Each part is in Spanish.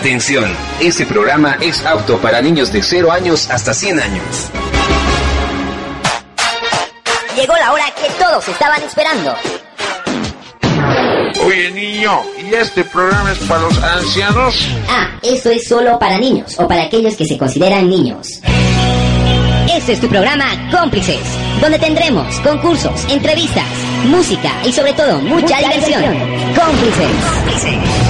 Atención, este programa es apto para niños de 0 años hasta 100 años. Llegó la hora que todos estaban esperando. Oye niño, ¿y este programa es para los ancianos? Ah, eso es solo para niños o para aquellos que se consideran niños. Este es tu programa Cómplices, donde tendremos concursos, entrevistas, música y sobre todo mucha, diversión. Cómplices. Cómplices.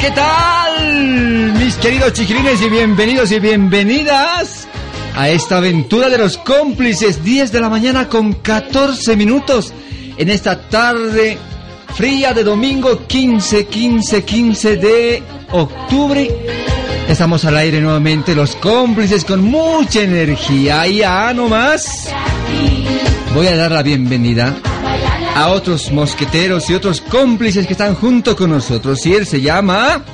qué tal? Mis queridos chiquilines y bienvenidos y bienvenidas a esta aventura de los cómplices. 10 de la mañana con 14 minutos en esta tarde fría de domingo 15, 15, 15 de octubre. Estamos al aire nuevamente, los cómplices con mucha energía. Y ya nomás voy a dar la bienvenida a otros mosqueteros y otros cómplices que están junto con nosotros. Y él se llama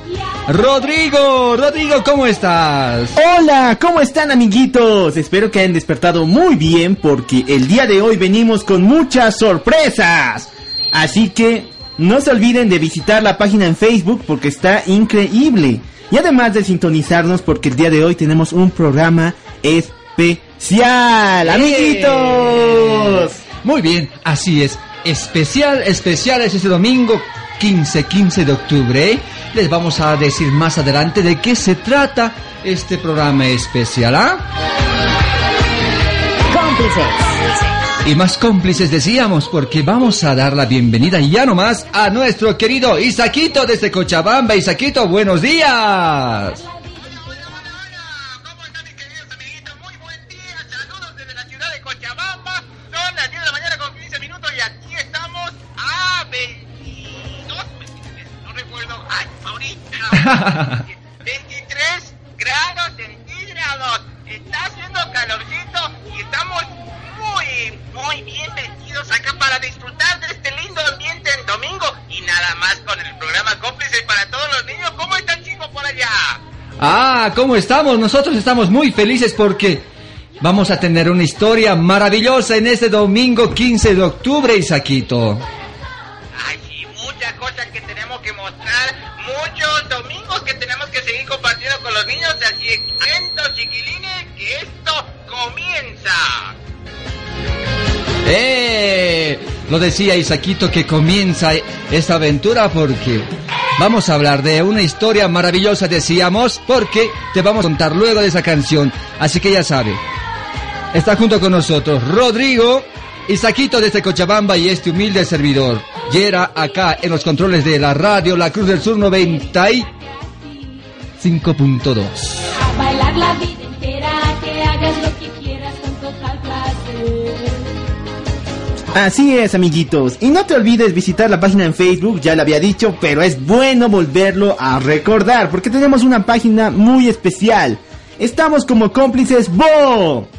Rodrigo. Rodrigo, ¿cómo estás? Hola, ¿cómo están amiguitos? Espero que hayan despertado muy bien porque el día de hoy venimos con muchas sorpresas. Así que no se olviden de visitar la página en Facebook porque está increíble. Y además de sintonizarnos porque el día de hoy tenemos un programa especial. Amiguitos. Muy bien, así es. Especial, especial es este domingo 15, 15 de octubre. ¿eh? Les vamos a decir más adelante de qué se trata este programa especial, ¿ah? Cómplices. Y más cómplices decíamos, porque vamos a dar la bienvenida ya nomás a nuestro querido Isaquito desde Cochabamba. Isaquito, buenos días. 23 grados centígrados. Está haciendo calorcito y estamos muy, muy bien vestidos acá para disfrutar de este lindo ambiente en domingo y nada más con el programa Cómplices para todos los niños. ¿Cómo están chicos por allá? Ah, ¿cómo estamos? Nosotros estamos muy felices porque vamos a tener una historia maravillosa en este domingo 15 de octubre, Isaquito. Atentos chiquilines, que esto comienza. ¡Eh! Lo decía Isaquito que comienza esta aventura porque vamos a hablar de una historia maravillosa, decíamos, porque te vamos a contar luego de esa canción. Así que ya sabe, está junto con nosotros Rodrigo, Isaquito desde Cochabamba y este humilde servidor. Yera acá en los controles de la radio La Cruz del Sur 95.2. La vida entera, que hagas lo que quieras con. Así es, amiguitos. Y no te olvides visitar la página en Facebook, ya lo había dicho, pero es bueno volverlo a recordar, porque tenemos una página muy especial. Estamos como cómplices Bo.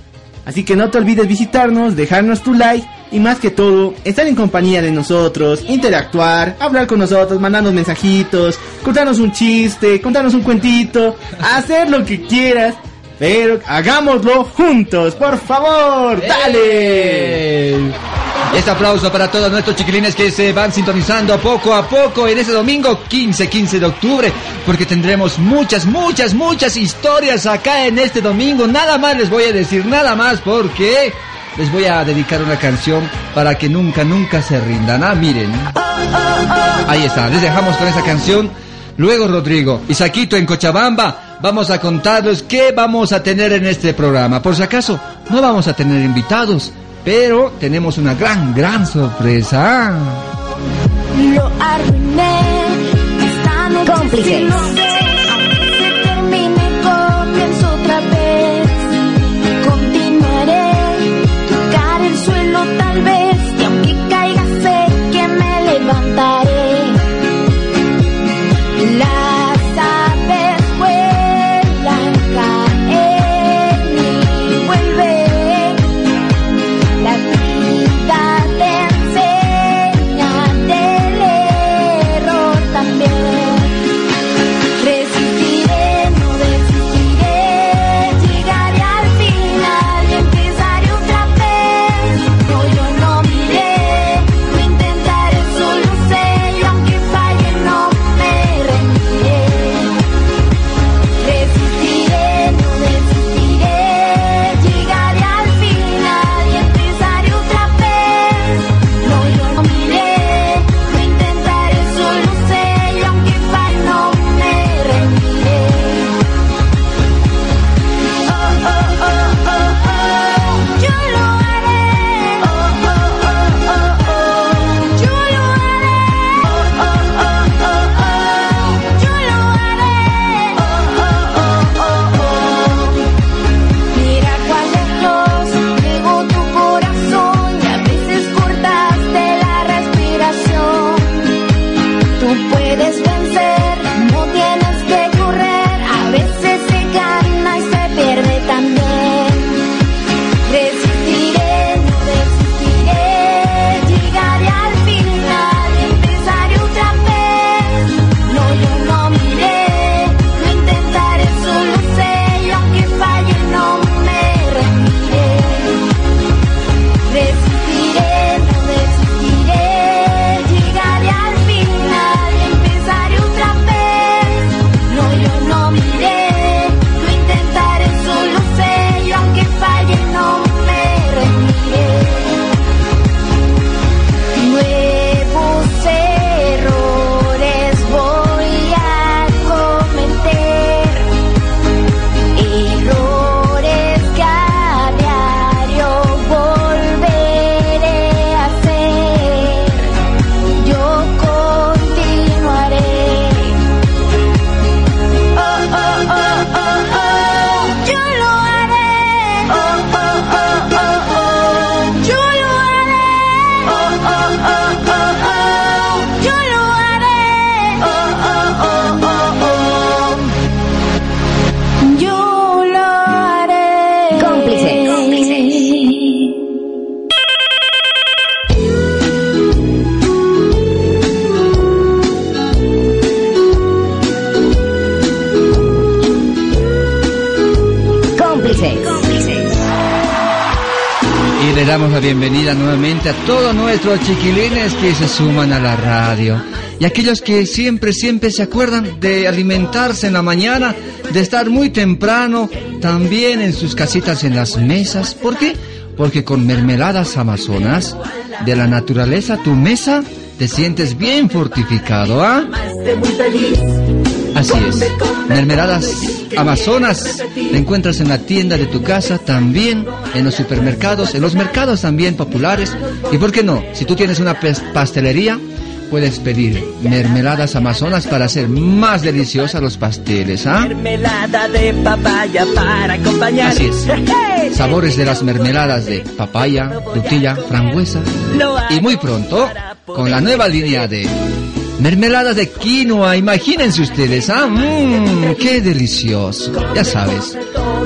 Así que no te olvides visitarnos, dejarnos tu like y más que todo, estar en compañía de nosotros, interactuar, hablar con nosotros, mandarnos mensajitos, contarnos un chiste, contarnos un cuentito, hacer lo que quieras. Pero hagámoslo juntos, por favor, dale. Este aplauso para todos nuestros chiquilines que se van sintonizando poco a poco en ese domingo 15, 15 de octubre, porque tendremos muchas, muchas, muchas historias acá en este domingo. Nada más les voy a decir, nada más, porque les voy a dedicar una canción para que nunca, nunca se rindan. Ah, miren. Ahí está, les dejamos con esa canción. Luego, Rodrigo, y Saquito en Cochabamba, vamos a contarles qué vamos a tener en este programa. Por si acaso, no vamos a tener invitados, pero tenemos una gran, gran sorpresa. Lo arruiné. Cómplices. Nuestros chiquilines que se suman a la radio. Y aquellos que siempre, siempre se acuerdan de alimentarse en la mañana, de estar muy temprano, también en sus casitas en las mesas. ¿Por qué? Porque con mermeladas amazonas, de la naturaleza, tu mesa, te sientes bien fortificado, ¿ah? Así es. Mermeladas Amazonas te encuentras en la tienda de tu casa, también en los supermercados, en los mercados también populares. Y por qué no, si tú tienes una pastelería, puedes pedir mermeladas Amazonas para hacer más deliciosas los pasteles, ¿ah? Mermelada de papaya para acompañar. Así es. Sabores de las mermeladas de papaya, frutilla, frambuesa. Y muy pronto, con la nueva línea de mermeladas de quinoa, imagínense ustedes, ¿ah? Mmm, qué delicioso. Ya sabes,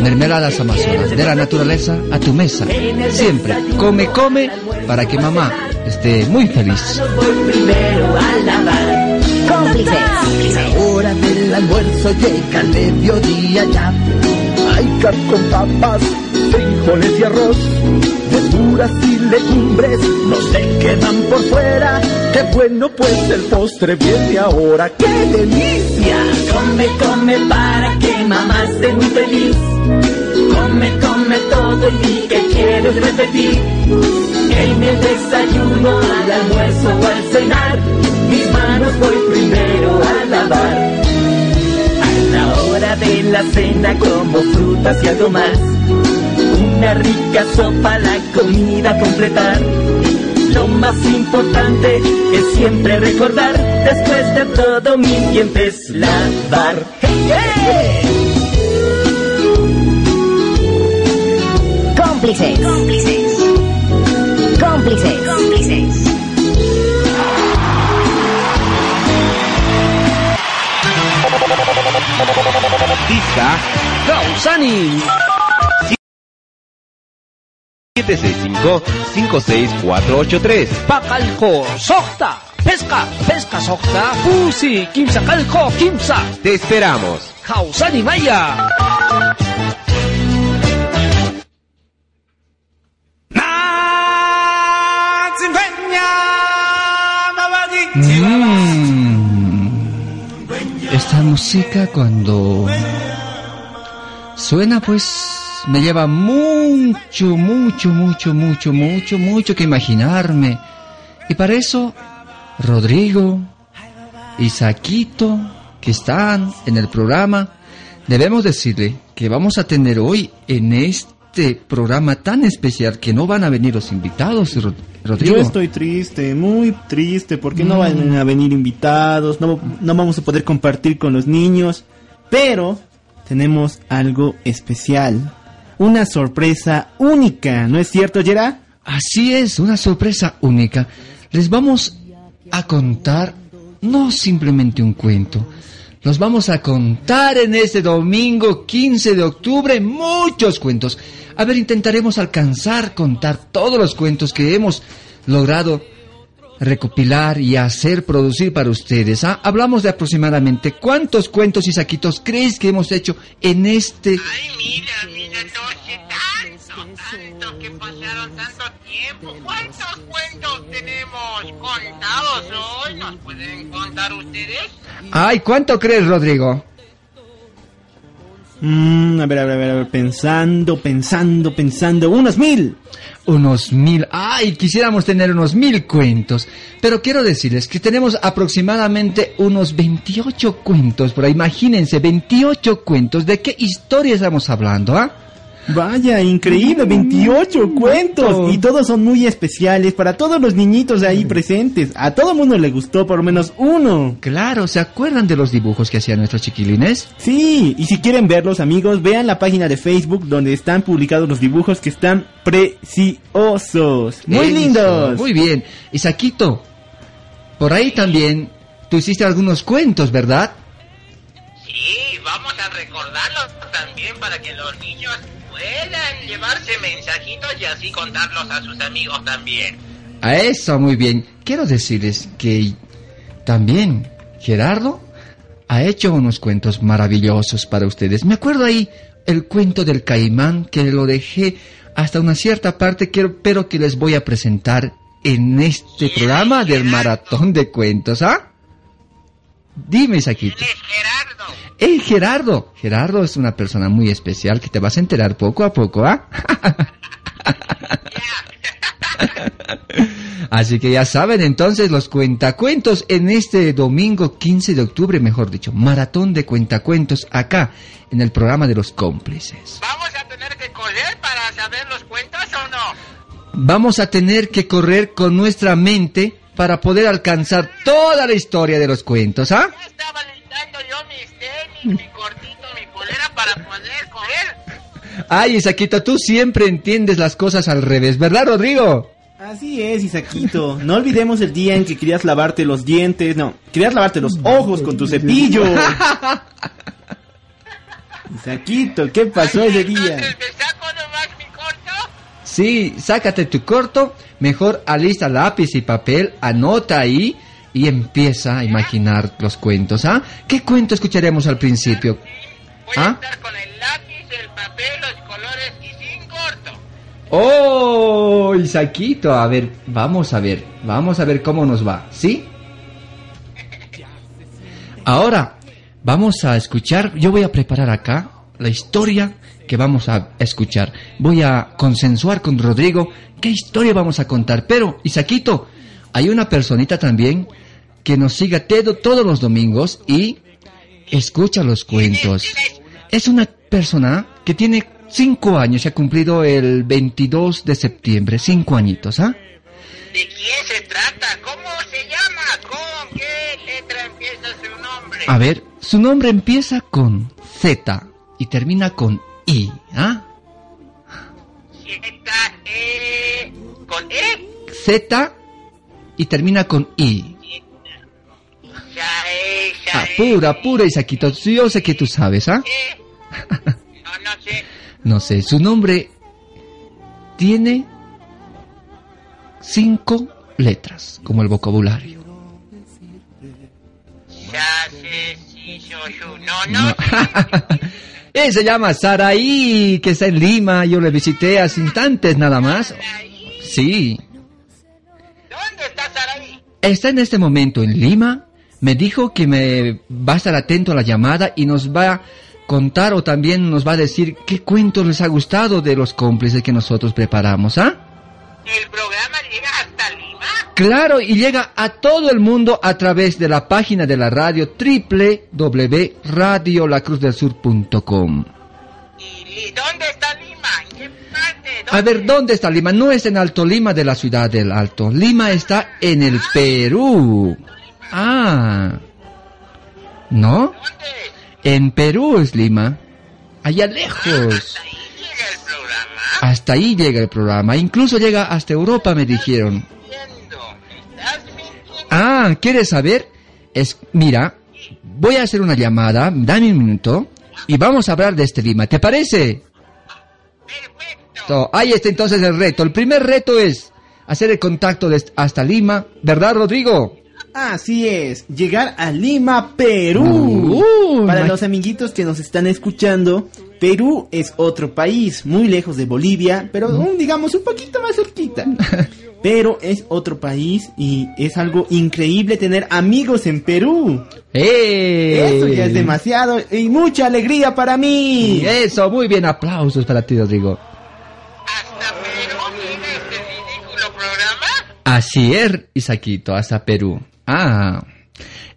mermeladas amazonas, de la naturaleza a tu mesa. Siempre, come, come, para que mamá esté muy feliz. Primero a lavar. Cómplices. La hora del almuerzo llega al mediodía ya. Hay carne con papas, frijoles y arroz. Verduras y legumbres no se quedan por fuera. Qué bueno pues el postre viene ahora. ¡Qué delicia! Come, come para que mamá esté muy feliz. Come, come todo y di que quieres repetir. En el desayuno, al almuerzo o al cenar, mis manos voy primero a lavar. A la hora de la cena como frutas y algo más. Una rica sopa, la comida completar. Lo más importante es siempre recordar, después de todo mi tiempo es lavar. ¡Hey, hey! Cómplices. Cómplices. Cómplices. Cómplices. Gausani. 765-56483. Pakalko. Sokta. Pesca. Pesca sokta. Pusi. Kimsa kalko. Kimsa. Te esperamos. Gausani Maya. Música cuando suena pues me lleva mucho, mucho, mucho, mucho, mucho, mucho que imaginarme. Y para eso, Rodrigo y Saquito, que están en el programa, debemos decirle que vamos a tener hoy en este programa tan especial que no van a venir los invitados, Ro- Rodrigo. Yo estoy triste, muy triste, porque no Mm. van a venir invitados, no, no vamos a poder compartir con los niños, pero tenemos algo especial, una sorpresa única, ¿no es cierto, Gerard? Así es, una sorpresa única. Les vamos a contar no simplemente un cuento, nos vamos a contar en este domingo 15 de octubre muchos cuentos. A ver, intentaremos alcanzar contar todos los cuentos que hemos logrado recopilar y hacer producir para ustedes. ¿ah? Hablamos de aproximadamente cuántos cuentos y saquitos crees que hemos hecho en este... Ay, mira, mira, tiempo. ¿Cuántos cuentos tenemos contados hoy? ¿Nos pueden contar ustedes? Ay, ¿cuánto crees, Rodrigo? Mm, a ver, a ver, a ver, a ver, pensando, pensando, pensando, unos mil. Unos mil. Ay, quisiéramos tener unos mil cuentos. Pero quiero decirles que tenemos aproximadamente unos 28 cuentos. Por ahí, imagínense, 28 cuentos. ¿De qué historia estamos hablando, ah? Vaya, increíble, 28 cuentos. Y todos son muy especiales para todos los niñitos de ahí presentes. A todo mundo le gustó por lo menos uno. Claro, ¿se acuerdan de los dibujos que hacían nuestros chiquilines? Sí, y si quieren verlos amigos, vean la página de Facebook donde están publicados los dibujos que están preciosos. Muy Eso, lindos. Muy bien. Y Saquito, por ahí también tú hiciste algunos cuentos, ¿verdad? Sí, vamos a recordarlos también para que los niños puedan llevarse mensajitos y así contarlos a sus amigos también. A eso, muy bien. Quiero decirles que también Gerardo ha hecho unos cuentos maravillosos para ustedes. Me acuerdo ahí el cuento del caimán que lo dejé hasta una cierta parte, pero que les voy a presentar en este programa del maratón de cuentos, ¿ah? Dime, Saquito. Él es Gerardo. El Gerardo. Gerardo es una persona muy especial que te vas a enterar poco a poco, ¿ah? Así que ya saben entonces los cuentacuentos en este domingo 15 de octubre, mejor dicho, maratón de cuentacuentos acá en el programa de los cómplices. ¿Vamos a tener que correr para saber los cuentos o no? Vamos a tener que correr con nuestra mente para poder alcanzar toda la historia de los cuentos, ¿ah? Ya estaba listando yo mis tenis, mi cortito, mi polera para poder. Ay, Isaquito, tú siempre entiendes las cosas al revés, ¿verdad, Rodrigo? Así es, Isaquito. No olvidemos el día en que querías lavarte los dientes. No, querías lavarte los ojos con tu cepillo. Isaquito, ¿qué pasó ese día? Entonces, ¿me saco nomás mi corto? Sí, sácate tu corto, mejor alista lápiz y papel, anota ahí y empieza a imaginar los cuentos, ¿ah? ¿Qué cuento escucharemos al principio? Voy ¿Ah? a estar con el lápiz, el papel, los colores y sin corto. ¡Oh, Isaquito! A ver, vamos a ver, vamos a ver cómo nos va, ¿sí? Ahora, vamos a escuchar, yo voy a preparar acá la historia que vamos a escuchar. Voy a consensuar con Rodrigo qué historia vamos a contar. Pero, Isaquito, hay una personita también que nos siga tedo- todos los domingos y escucha los cuentos. Es una persona que tiene cinco años, se ha cumplido el 22 de septiembre, cinco añitos, ¿ah? ¿De quién se trata? ¿Cómo se llama? ¿Con qué letra empieza su nombre? A ver, su nombre empieza con Z y termina con I, ¿ah? Z, E, con E. Z y termina con I. Sae, Ah, sae, pura, pura, Isaquito. Yo sé que tú sabes, ¿ah? E. No, no sé. No sé, su nombre tiene cinco letras, como el vocabulario. Ya sé si soy yo. No, No. no. Él se llama Saraí, que está en Lima. Yo le visité hace instantes nada más. Sí. ¿Dónde está Saraí? Está en este momento en Lima. Me dijo que me va a estar atento a la llamada y nos va a contar o también nos va a decir qué cuentos les ha gustado de los cómplices que nosotros preparamos, ¿ah? ¿El programa llega? Claro, y llega a todo el mundo a través de la página de la radio www.radiolacruzdelsur.com. ¿Y li- dónde está Lima? ¿En qué parte? A ver, ¿dónde está Lima? No es en Alto Lima de la ciudad del Alto. Lima está en el Perú. Ah. ¿No? ¿Dónde? En Perú es Lima. Allá lejos. Ahí llega el programa. Hasta ahí llega el programa. Incluso llega hasta Europa, me dijeron. Ah, ¿quieres saber? Es, mira, voy a hacer una llamada, dame un minuto, y vamos a hablar de este Lima. ¿Te parece? Perfecto. Ahí está entonces el reto. El primer reto es hacer el contacto de- hasta Lima, ¿verdad, Rodrigo? Así es, llegar a Lima, Perú. Uh, Para los amiguitos que nos están escuchando, Perú es otro país, muy lejos de Bolivia, pero un, digamos un poquito más cerquita. Pero es otro país y es algo increíble tener amigos en Perú. ¡Eh! Eso ya es demasiado y mucha alegría para mí. Eso, muy bien, aplausos para ti, Rodrigo. ¿Hasta Perú viene este ridículo programa? Así es, Isaquito, hasta Perú. Ah.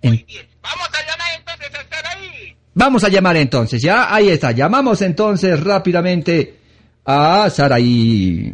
En- Bien. Vamos a llamar entonces a Saraí. Vamos a llamar entonces, ¿ya? Ahí está. Llamamos entonces rápidamente a Saraí.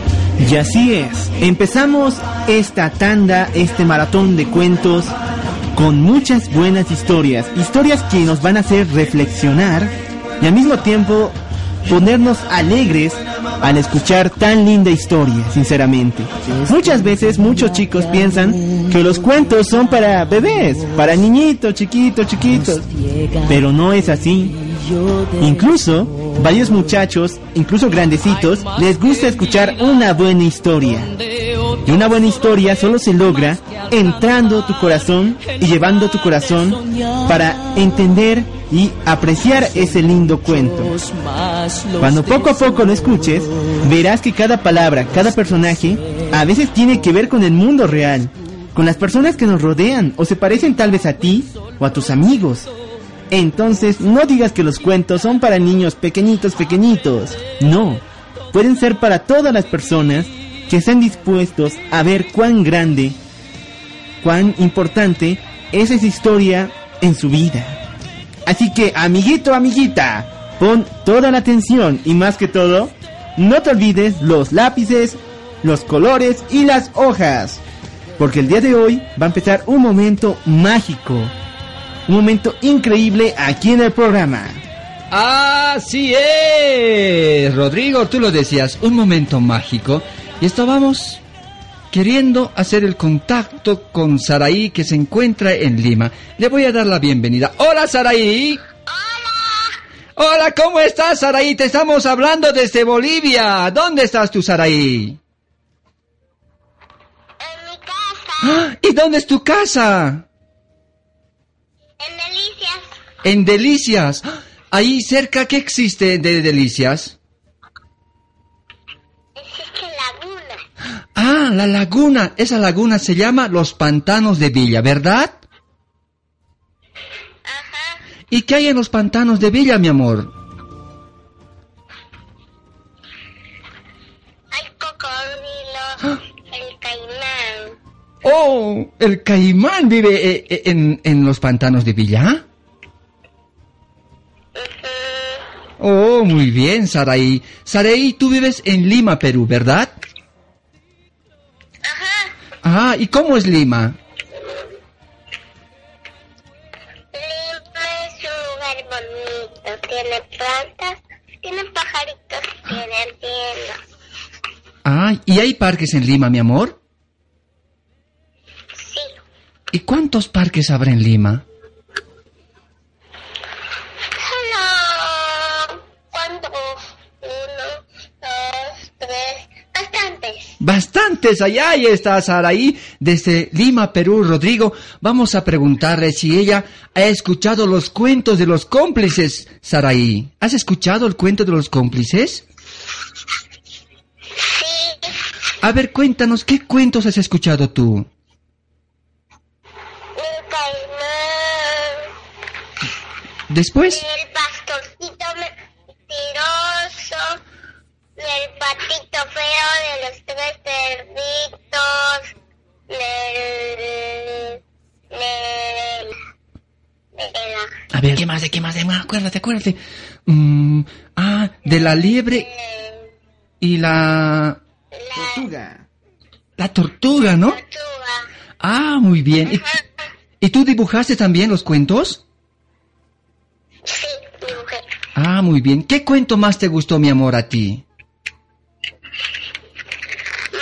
Y así es, empezamos esta tanda, este maratón de cuentos con muchas buenas historias, historias que nos van a hacer reflexionar y al mismo tiempo ponernos alegres al escuchar tan linda historia, sinceramente. Muchas veces muchos chicos piensan que los cuentos son para bebés, para niñitos, chiquitos, chiquitos, pero no es así. Incluso varios muchachos, incluso grandecitos, les gusta escuchar una buena historia. Y una buena historia solo se logra entrando tu corazón y llevando tu corazón para entender y apreciar ese lindo cuento. Cuando poco a poco lo escuches, verás que cada palabra, cada personaje, a veces tiene que ver con el mundo real, con las personas que nos rodean o se parecen tal vez a ti o a tus amigos. Entonces, no digas que los cuentos son para niños pequeñitos, pequeñitos. No, pueden ser para todas las personas que estén dispuestos a ver cuán grande, cuán importante es esa historia en su vida. Así que, amiguito, amiguita, pon toda la atención y más que todo, no te olvides los lápices, los colores y las hojas. Porque el día de hoy va a empezar un momento mágico. Un momento increíble aquí en el programa. Así es, Rodrigo, tú lo decías, un momento mágico. Y estábamos queriendo hacer el contacto con Saraí que se encuentra en Lima. Le voy a dar la bienvenida. Hola, Saraí. Hola. Hola, ¿cómo estás, Saraí? Te estamos hablando desde Bolivia. ¿Dónde estás tú, Saraí? En mi casa, ¡Ah! ¿Y dónde es tu casa? En Delicias. ¡Ah! Ahí cerca, ¿qué existe de Delicias? existe laguna. Ah, la laguna. Esa laguna se llama Los Pantanos de Villa, ¿verdad? Ajá. ¿Y qué hay en los pantanos de Villa, mi amor? Hay cocodrilos, el caimán. Oh, el caimán vive eh, eh, en, en los pantanos de Villa. Oh, muy bien, Saraí. Saraí, tú vives en Lima, Perú, ¿verdad? Ajá. Ah, ¿y cómo es Lima? Lima es un lugar bonito. Tiene plantas, tiene pajaritos, tiene el cielo. Ah, ¿y hay parques en Lima, mi amor? Sí. ¿Y cuántos parques habrá en Lima? Solo. ¿Cuántos? Uno, dos, tres. Bastantes. Allá ahí está Saraí, desde Lima, Perú, Rodrigo. Vamos a preguntarle si ella ha escuchado los cuentos de los cómplices, Saraí. ¿Has escuchado el cuento de los cómplices? Sí. A ver, cuéntanos, ¿qué cuentos has escuchado tú? El caimán. Después, El pastorcito mentiroso. El patito de los tres cerditos. Del. Del. De la. a ver, ¿qué más, de qué más, de más? Acuérdate, acuérdate. Mm, ah, de la liebre y la... Tortuga. La tortuga, ¿no? Tortuga. Ah, muy bien. ¿Y, y tú dibujaste también los cuentos? Sí, dibujé. Ah, muy bien. ¿Qué cuento más te gustó, mi amor, a ti? Me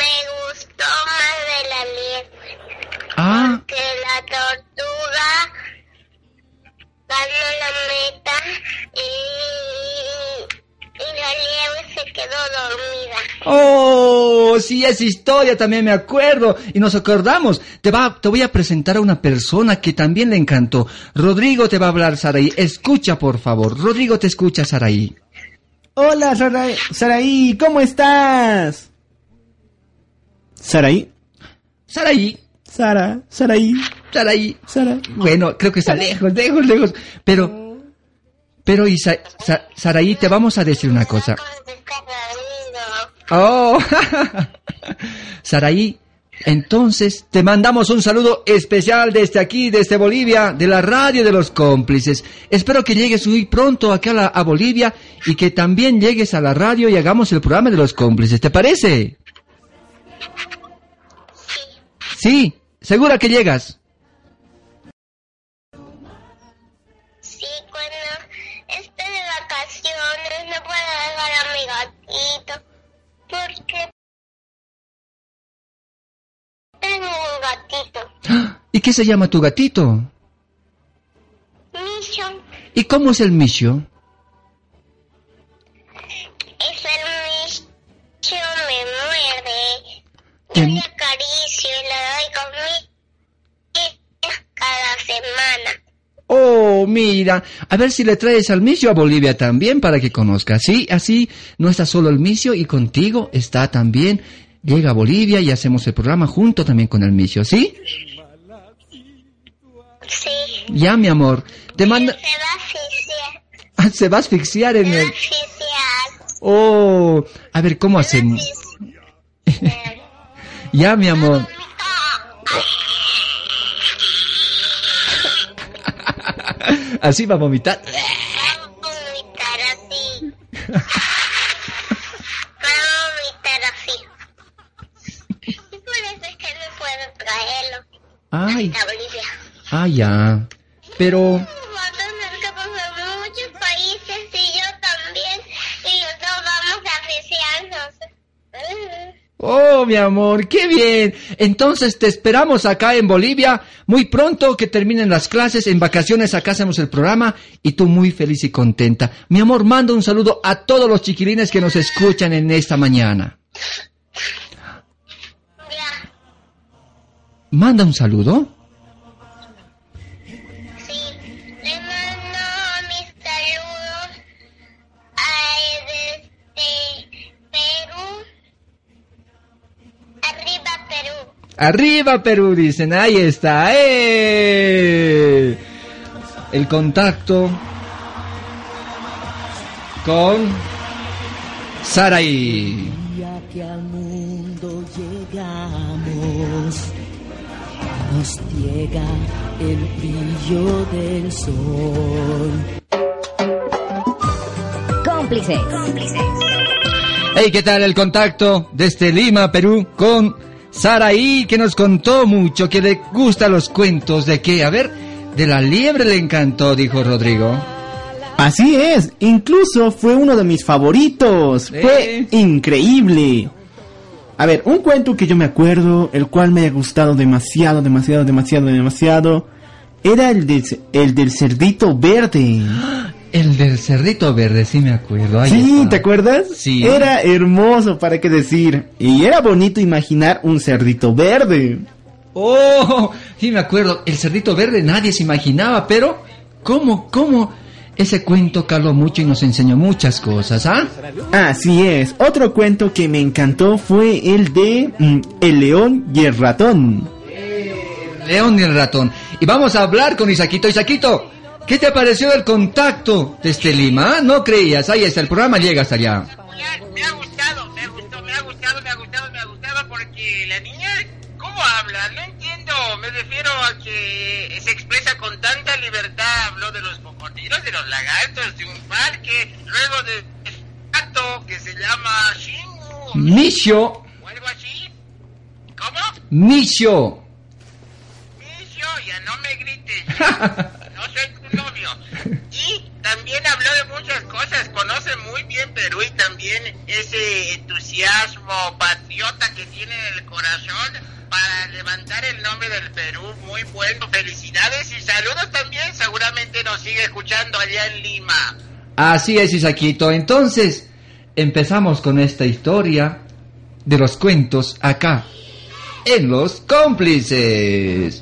gustó más de la liebre. Ah, Que la tortuga ganó la meta y, y la liebre se quedó dormida. oh, sí, esa historia también me acuerdo. Y nos acordamos. Te, va, te voy a presentar a una persona que también le encantó. Rodrigo te va a hablar, Saraí. Escucha, por favor. Rodrigo te escucha, Saraí. Hola, Saraí, Saraí, ¿cómo estás? Saraí, Saraí, Sara, Saraí, Saraí. Sara. Bueno, creo que está lejos, lejos, lejos. Pero, pero, Isa, Sa- Saraí, te vamos a decir una cosa. Oh, Saraí, entonces te mandamos un saludo especial desde aquí, desde Bolivia, de la radio de los cómplices. Espero que llegues muy pronto acá a, la- a Bolivia y que también llegues a la radio y hagamos el programa de los cómplices. ¿Te parece? Sí, segura que llegas. Sí, cuando esté de vacaciones no puedo dejar a mi gatito porque tengo un gatito. ¿Y qué se llama tu gatito? Mission. ¿Y cómo es el Misho? Mira, a ver si le traes al misio a Bolivia también para que conozca. Sí, así no está solo el misio y contigo está también. Llega a Bolivia y hacemos el programa junto también con el misio, ¿sí? Sí. Ya, mi amor. Te manda... Se va a asfixiar. Ah, Se va a asfixiar en Se va a el... asfixiar. Oh, a ver, ¿cómo hacemos? ya, mi amor. Así va a vomitar. Va a vomitar así. Va a vomitar así. Y por eso es que no puedo traerlo Ay, a Bolivia. ah, ya. Pero, Va a tener que pasar muchos países y yo también. Y los dos vamos a asfixiarnos. Mm. Oh, mi amor, qué bien. Entonces te esperamos acá en Bolivia muy pronto que terminen las clases. En vacaciones acá hacemos el programa y tú muy feliz y contenta. Mi amor, manda un saludo a todos los chiquilines que nos escuchan en esta mañana. Manda un saludo. Arriba Perú, dicen, ahí está. ¡eh! El contacto con Saraí. día que al mundo llegamos, nos ciega el brillo del sol. Cómplices. Hey, ¿qué tal el contacto desde Lima, Perú, con Saraí, que nos contó mucho, que le gustan los cuentos de que, a ver, de la liebre le encantó, dijo Rodrigo. Así es, incluso fue uno de mis favoritos. Fue increíble. A ver, un cuento que yo me acuerdo, el cual me ha gustado demasiado, demasiado, demasiado, demasiado, era el, del el del cerdito verde. El del cerdito verde, sí me acuerdo. ahí sí, está. ¿te acuerdas? Sí. Era hermoso, para qué decir. Y era bonito imaginar un cerdito verde. Oh, sí me acuerdo. El cerdito verde nadie se imaginaba, pero ¿cómo, cómo? Ese cuento caló mucho y nos enseñó muchas cosas, ¿ah? Así es. Otro cuento que me encantó fue el de mm, El león y el ratón. León y el ratón. Y vamos a hablar con Isaquito. Isaquito, ¿qué te pareció el contacto desde Lima? ah? No creías, ahí está, el programa llega hasta allá. Me ha gustado, me ha gustado, me ha gustado, me ha gustado, me ha gustado porque la niña, ¿cómo habla? No entiendo, me refiero a que se expresa con tanta libertad, habló de los cocodrilos, de los lagartos, de un parque, luego de un gato que se llama Shingu Misho, o algo así. ¿Cómo? Misho. Misho, ya no me grites, Y también habló de muchas cosas, conoce muy bien Perú y también ese entusiasmo patriota que tiene en el corazón para levantar el nombre del Perú. Muy bueno, felicidades y saludos también, seguramente nos sigue escuchando allá en Lima. Así es, Isaquito. Entonces, empezamos con esta historia de los cuentos acá, en Los Cómplices.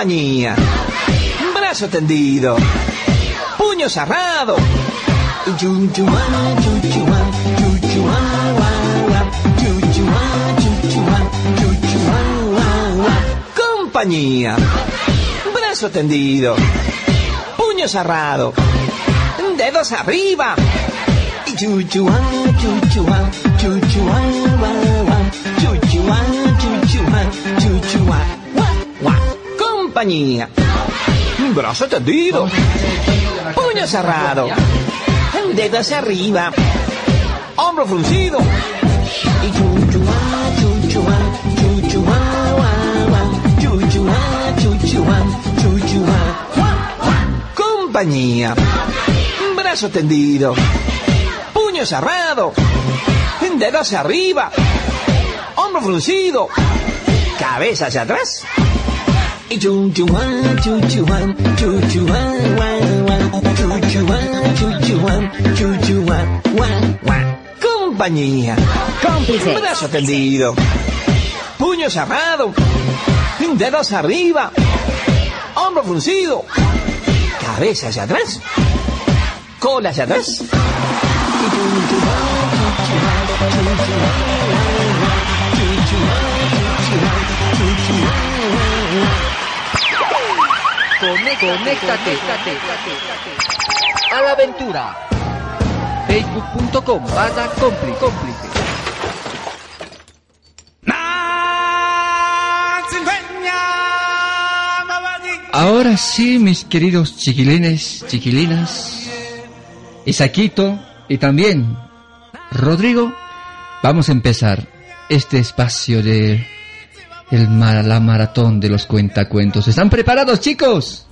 Compañía. Brazo tendido. Puño cerrado. Compañía. Brazo tendido. Puño puño cerrado, dedos arriba. Compañía, brazo tendido, puño cerrado, dedos arriba, hombro fruncido. Compañía, brazo tendido, puño cerrado, dedos hacia arriba, hombro fruncido, cabeza hacia atrás. Compañía, Cómplices. brazo tendido, puño cerrado, dedos arriba, hombro fruncido, cabeza hacia atrás, cola hacia atrás. Conéctate a la aventura. Facebook.com barra cómplice. cómplice. Ahora sí, mis queridos chiquilines, chiquilinas, Isaquito y también Rodrigo, vamos a empezar este espacio de el la maratón de los cuentacuentos. ¿Están preparados, chicos?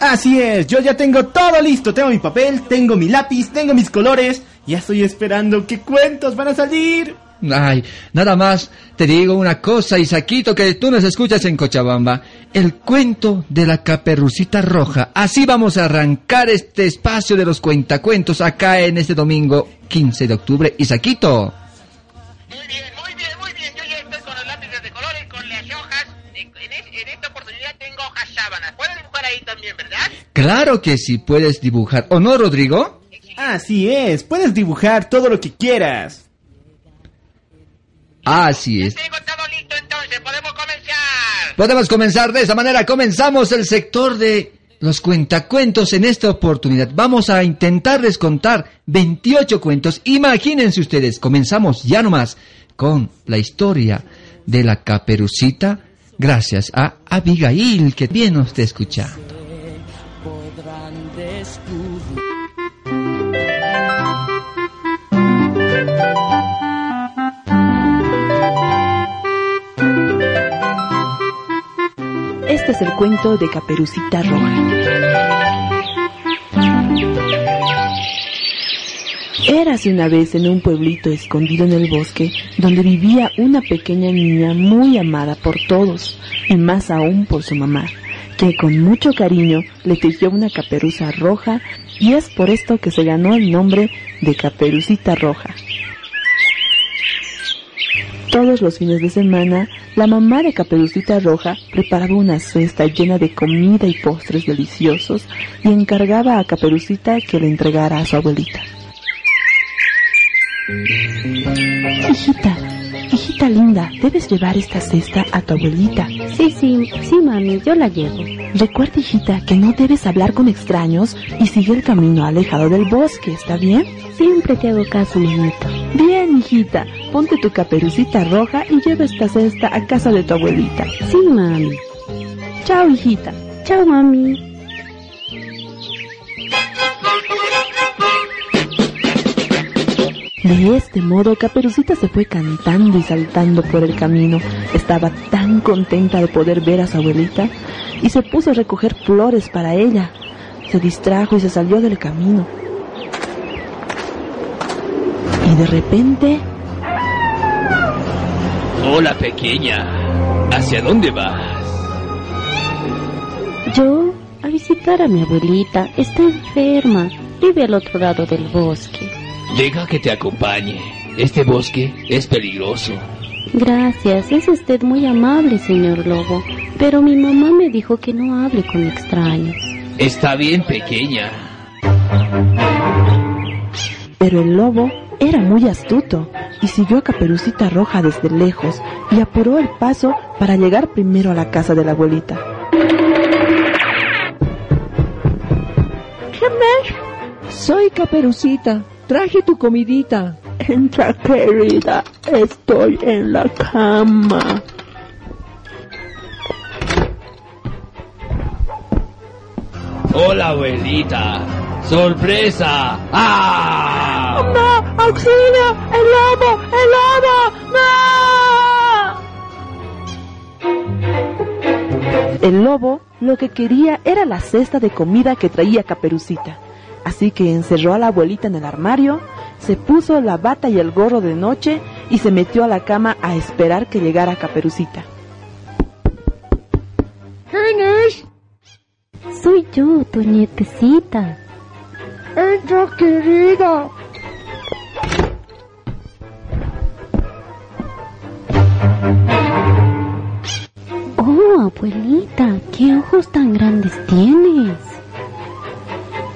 Así es, yo ya tengo todo listo. Tengo mi papel, tengo mi lápiz, tengo mis colores. Ya estoy esperando qué cuentos van a salir. Ay, nada más te digo una cosa, Isaquito, que tú nos escuchas en Cochabamba. El cuento de la caperucita roja. Así vamos a arrancar este espacio de los cuentacuentos acá en este domingo 15 de octubre. Isaquito. Muy bien, ahí también, ¿verdad? Claro que sí puedes dibujar. ¿O no, Rodrigo? Así es, puedes dibujar todo lo que quieras. Así es. Tengo todo listo entonces, podemos comenzar. Podemos comenzar de esa manera. Comenzamos el sector de los cuentacuentos en esta oportunidad. Vamos a intentarles contar 28 cuentos. Imagínense ustedes, comenzamos ya nomás con la historia de la caperucita. Gracias a Abigail, que bien nos está escuchando. Este es el cuento de Caperucita Roja. Érase una vez en un pueblito escondido en el bosque donde vivía una pequeña niña muy amada por todos y más aún por su mamá, que con mucho cariño le tejió una caperuza roja y es por esto que se ganó el nombre de Caperucita Roja. Todos los fines de semana, la mamá de Caperucita Roja preparaba una cesta llena de comida y postres deliciosos y encargaba a Caperucita que le entregara a su abuelita. Hijita, hijita linda, debes llevar esta cesta a tu abuelita. Sí, sí, sí, mami, yo la llevo. Recuerda, hijita, que no debes hablar con extraños y sigue el camino alejado del bosque, ¿está bien? Siempre te hago caso, mamita. Bien, hijita, ponte tu caperucita roja y lleva esta cesta a casa de tu abuelita. Sí, mami. Chao, hijita. Chao, mami. De este modo, Caperucita se fue cantando y saltando por el camino. Estaba tan contenta de poder ver a su abuelita y se puso a recoger flores para ella. Se distrajo y se salió del camino. Y de repente, Hola, pequeña. ¿Hacia dónde vas? Yo, a visitar a mi abuelita, está enferma. Vive al otro lado del bosque. Deja que te acompañe. Este bosque es peligroso. Gracias, es usted muy amable, señor Lobo. Pero mi mamá me dijo que no hable con extraños. Está bien, pequeña. pero el lobo era muy astuto y siguió a Caperucita Roja desde lejos y apuró el paso para llegar primero a la casa de la abuelita. ¿Quién es? Soy Caperucita. Traje tu comidita. Entra, querida. Estoy en la cama. Hola, abuelita. ¡Sorpresa! ¡Ah! ¡No! ¡Auxilio! ¡El lobo! ¡El lobo! ¡No! El lobo lo que quería era la cesta de comida que traía Caperucita. Así que encerró a la abuelita en el armario, se puso la bata y el gorro de noche y se metió a la cama a esperar que llegara Caperucita. ¿Quién es? Soy yo, tu nietecita. Entra, querida. Oh, abuelita, qué ojos tan grandes tienes.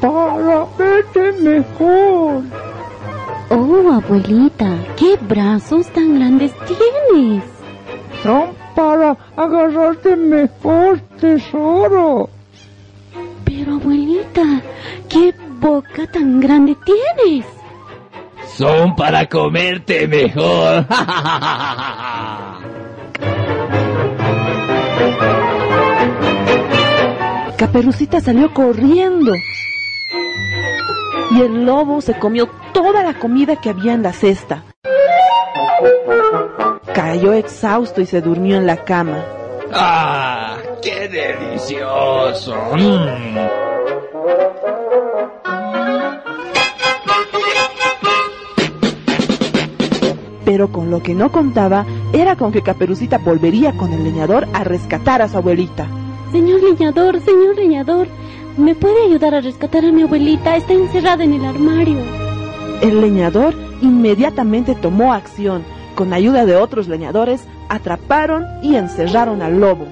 Para verte mejor. Oh, abuelita, qué brazos tan grandes tienes. Son para agarrarte mejor, tesoro. Pero, abuelita, qué boca tan grande tienes. Son para comerte mejor. Caperucita salió corriendo. Y el lobo se comió toda la comida que había en la cesta. Cayó exhausto y se durmió en la cama. ¡Ah! ¡Qué delicioso! Mm. Pero con lo que no contaba era con que Caperucita volvería con el leñador a rescatar a su abuelita. Señor leñador, señor leñador, ¿me puede ayudar a rescatar a mi abuelita? Está encerrada en el armario. El leñador inmediatamente tomó acción. Con ayuda de otros leñadores, atraparon y encerraron al lobo.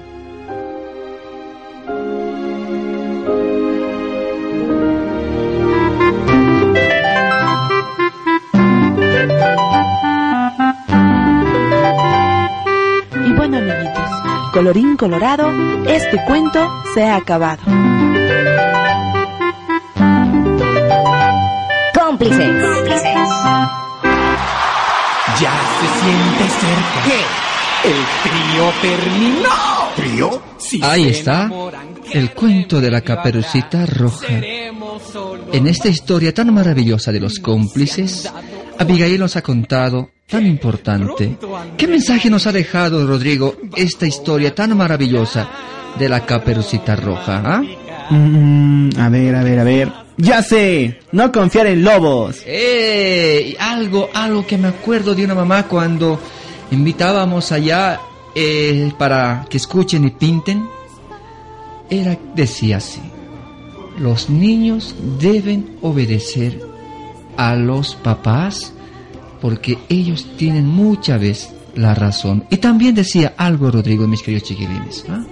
Y bueno, amiguitos, colorín colorado, este cuento se ha acabado. Cómplices. Ya se siente cerca. ¿Qué? El trío terminó. ¿Trío? Sí. Ahí está el cuento de la caperucita roja. En esta historia tan maravillosa de los cómplices, Abigail nos ha contado tan importante. ¿Qué mensaje nos ha dejado, Rodrigo, esta historia tan maravillosa de la caperucita roja? ¿ah? Mm, a ver, a ver, a ver. Ya sé, no confiar en lobos. ¡Eh! Algo, algo que me acuerdo de una mamá cuando invitábamos allá eh, para que escuchen y pinten. Era, decía así, los niños deben obedecer a los papás porque ellos tienen muchas veces la razón. Y también decía algo, Rodrigo, mis queridos chiquilines, ¿ah?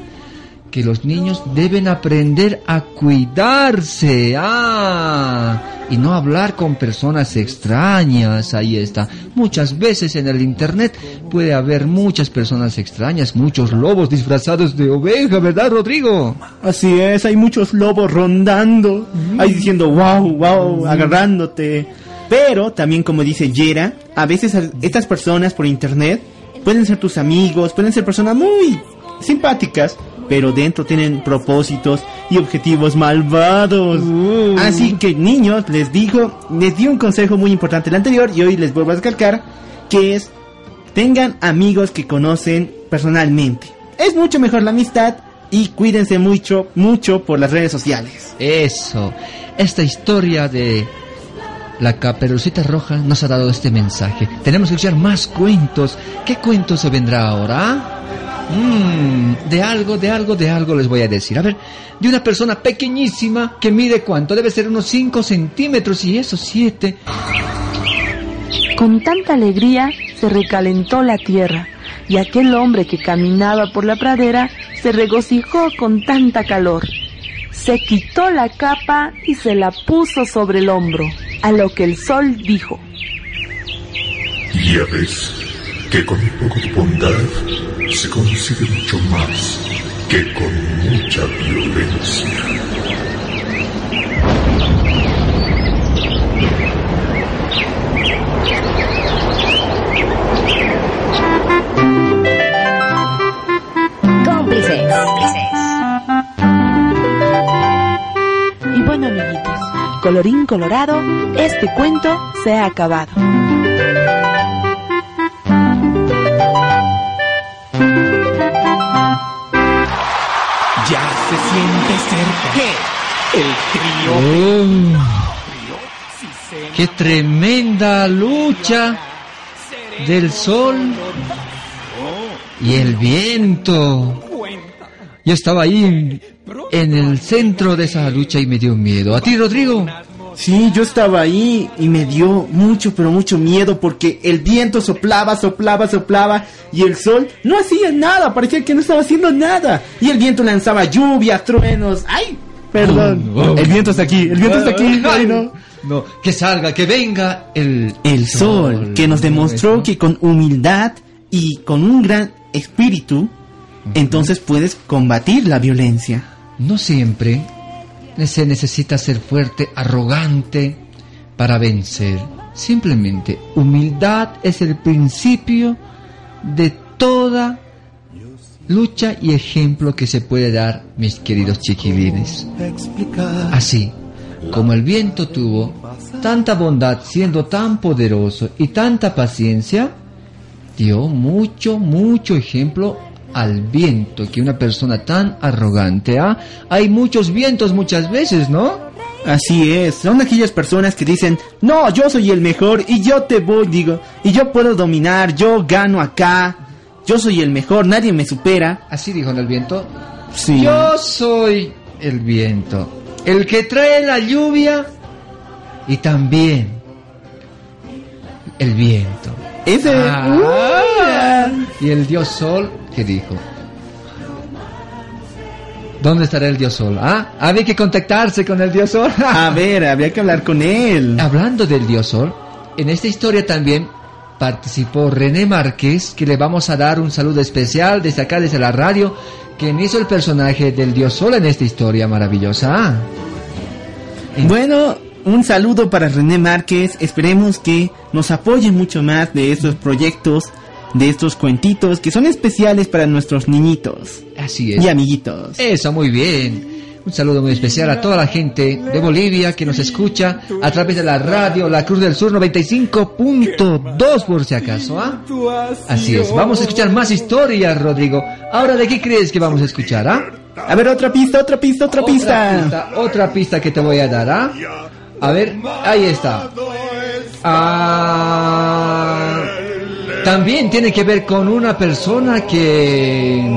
Que los niños deben aprender a cuidarse, ah, y no hablar con personas extrañas, ahí está. Muchas veces en el internet puede haber muchas personas extrañas, muchos lobos disfrazados de oveja, ¿verdad, Rodrigo? Así es, hay muchos lobos rondando, ahí diciendo wow, wow, agarrándote. Pero también como dice Yera, a veces estas personas por internet pueden ser tus amigos, pueden ser personas muy simpáticas, pero dentro tienen propósitos y objetivos malvados. Así que niños, les digo, les di un consejo muy importante el anterior y hoy les vuelvo a recalcar, que es tengan amigos que conocen personalmente. Es mucho mejor la amistad y cuídense mucho, mucho por las redes sociales. Eso, esta historia de la caperucita roja nos ha dado este mensaje. Tenemos que escuchar más cuentos. ¿Qué cuento se vendrá ahora? Mm, de algo, de algo, de algo les voy a decir. A ver, de una persona pequeñísima que mide cuánto, debe ser unos 5 centímetros y eso 7. Con tanta alegría se recalentó la tierra y aquel hombre que caminaba por la pradera se regocijó con tanta calor. Se quitó la capa y se la puso sobre el hombro, a lo que el sol dijo. Ya ves que con un poco de bondad se consigue mucho más que con mucha violencia. Cómplices. Cómplices. Y bueno, amiguitos, colorín colorado, este cuento se ha acabado. Ya se siente cerca. ¿Qué? El trío. Oh, ¡Qué tremenda lucha del sol y el viento! Yo estaba ahí en el centro de esa lucha y me dio miedo. ¿A ti, Rodrigo? Sí, yo estaba ahí y me dio mucho, pero mucho miedo porque el viento soplaba, soplaba, soplaba y el sol no hacía nada, parecía que no estaba haciendo nada. Y el viento lanzaba lluvia, truenos. ¡Ay! Perdón. Oh, oh. El viento está aquí, el viento está aquí. Ay, no. No, que salga, que venga el, El sol, que nos demostró que con humildad y con un gran espíritu, entonces puedes combatir la violencia. No siempre se necesita ser fuerte, arrogante para vencer. Simplemente, humildad es el principio de toda lucha y ejemplo que se puede dar, mis queridos chiquilines. Así, como el viento tuvo tanta bondad siendo tan poderoso y tanta paciencia, dio mucho, mucho ejemplo al viento, que una persona tan arrogante, ¿ah? Hay muchos vientos muchas veces, ¿no? Así es, son aquellas personas que dicen, no, yo soy el mejor y yo te voy, digo, y yo puedo dominar, yo gano acá, yo soy el mejor, nadie me supera. Así dijo en el viento. Sí. Yo soy el viento, el que trae la lluvia y también el viento. Ese... Ah, y el dios sol, ¿qué dijo? ¿Dónde estará el dios sol? Ah, había que contactarse con el dios sol. A ver, habría que hablar con él. Hablando del dios sol, en esta historia también participó René Márquez, que le vamos a dar un saludo especial desde acá, desde la radio, quien hizo el personaje del dios sol en esta historia maravillosa. Ah. Bueno, un saludo para René Márquez. Esperemos que nos apoye mucho más de estos proyectos, de estos cuentitos que son especiales para nuestros niñitos Así es. y amiguitos. Eso, muy bien. Un saludo muy especial a toda la gente de Bolivia que nos escucha a través de la radio La Cruz del Sur 95.2 por si acaso. ¿ah? Así es. Vamos a escuchar más historias, Rodrigo. Ahora, ¿de qué crees que vamos a escuchar? Ah? A ver, otra pista, otra pista, otra, Otra pista. pista, otra pista que te voy a dar. ¿ah? A ver, ahí está. Ah, también tiene que ver con una persona que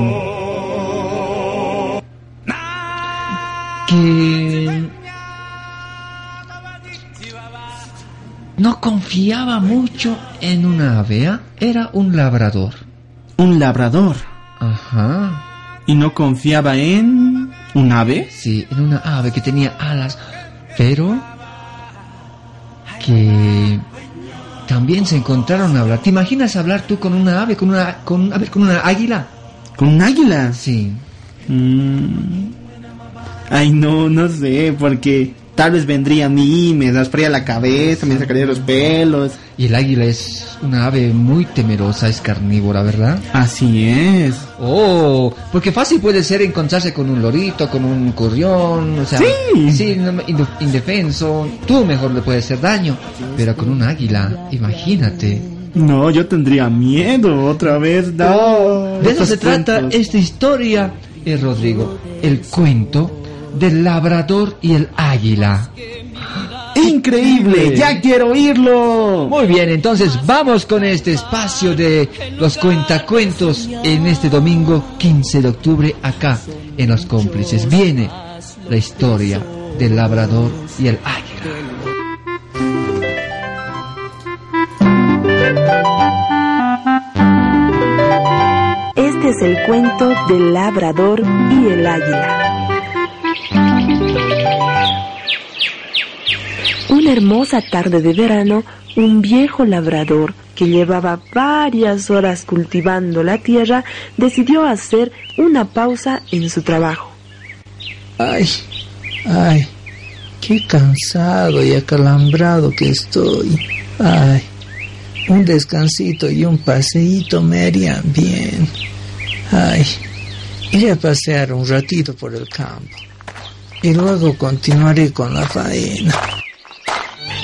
que no confiaba mucho en una ave, ¿ah? era un labrador. Un labrador. Ajá. ¿Y no confiaba en un ave? Sí, en una ave que tenía alas, pero que también se encontraron a hablar. ¿Te imaginas hablar tú con una ave, con una, con, a ver, con una águila? ¿Con un águila? Sí. Mm. Ay, no, no sé, porque tal vez vendría a mí, me rasparía la cabeza, me sacaría los pelos. Y el águila es una ave muy temerosa, es carnívora, ¿verdad? Así es. Oh, porque fácil puede ser encontrarse con un lorito, con un currión, o sea, Sí. sí, indefenso, tú mejor le puedes hacer daño, pero con un águila, imagínate. No, yo tendría miedo otra vez, no. De eso se trata esta historia, eh, Rodrigo, el cuento del labrador y el águila. Increíble, ya quiero oírlo. Muy bien, entonces vamos con este espacio de los cuentacuentos en este domingo 15 de octubre acá en Los Cómplices. Viene la historia del labrador y el águila. Este es el cuento del labrador y el águila. Una hermosa tarde de verano, un viejo labrador que llevaba varias horas cultivando la tierra decidió hacer una pausa en su trabajo. Ay, ay, qué cansado y acalambrado que estoy. Ay, un descansito y un paseíto me harían bien. Ay, iré a pasear un ratito por el campo. y luego continuaré con la faena.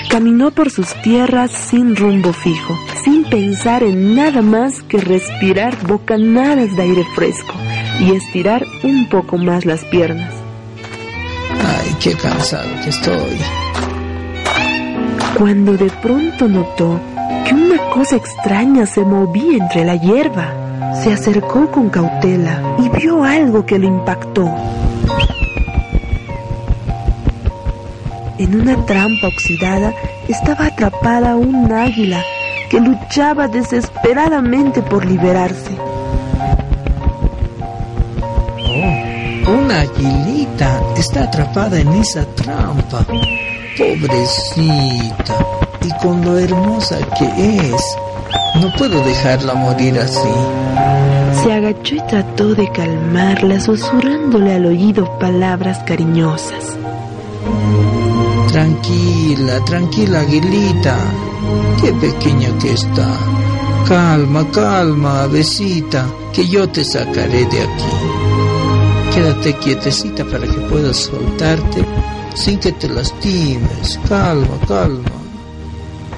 Caminó por sus tierras sin rumbo fijo, sin pensar en nada más que respirar bocanadas de aire fresco y estirar un poco más las piernas. Ay, qué cansado que estoy. Cuando de pronto notó que una cosa extraña se movía entre la hierba, se acercó con cautela y vio algo que lo impactó. En una trampa oxidada estaba atrapada un águila que luchaba desesperadamente por liberarse. Oh, una aguilita está atrapada en esa trampa. Pobrecita. Y con lo hermosa que es. No puedo dejarla morir así. Se agachó y trató de calmarla, susurrándole al oído palabras cariñosas. Tranquila, tranquila, aguilita. Qué pequeña que está. Calma, calma, avecita, que yo te sacaré de aquí. Quédate quietecita para que puedas soltarte sin que te lastimes. Calma, calma.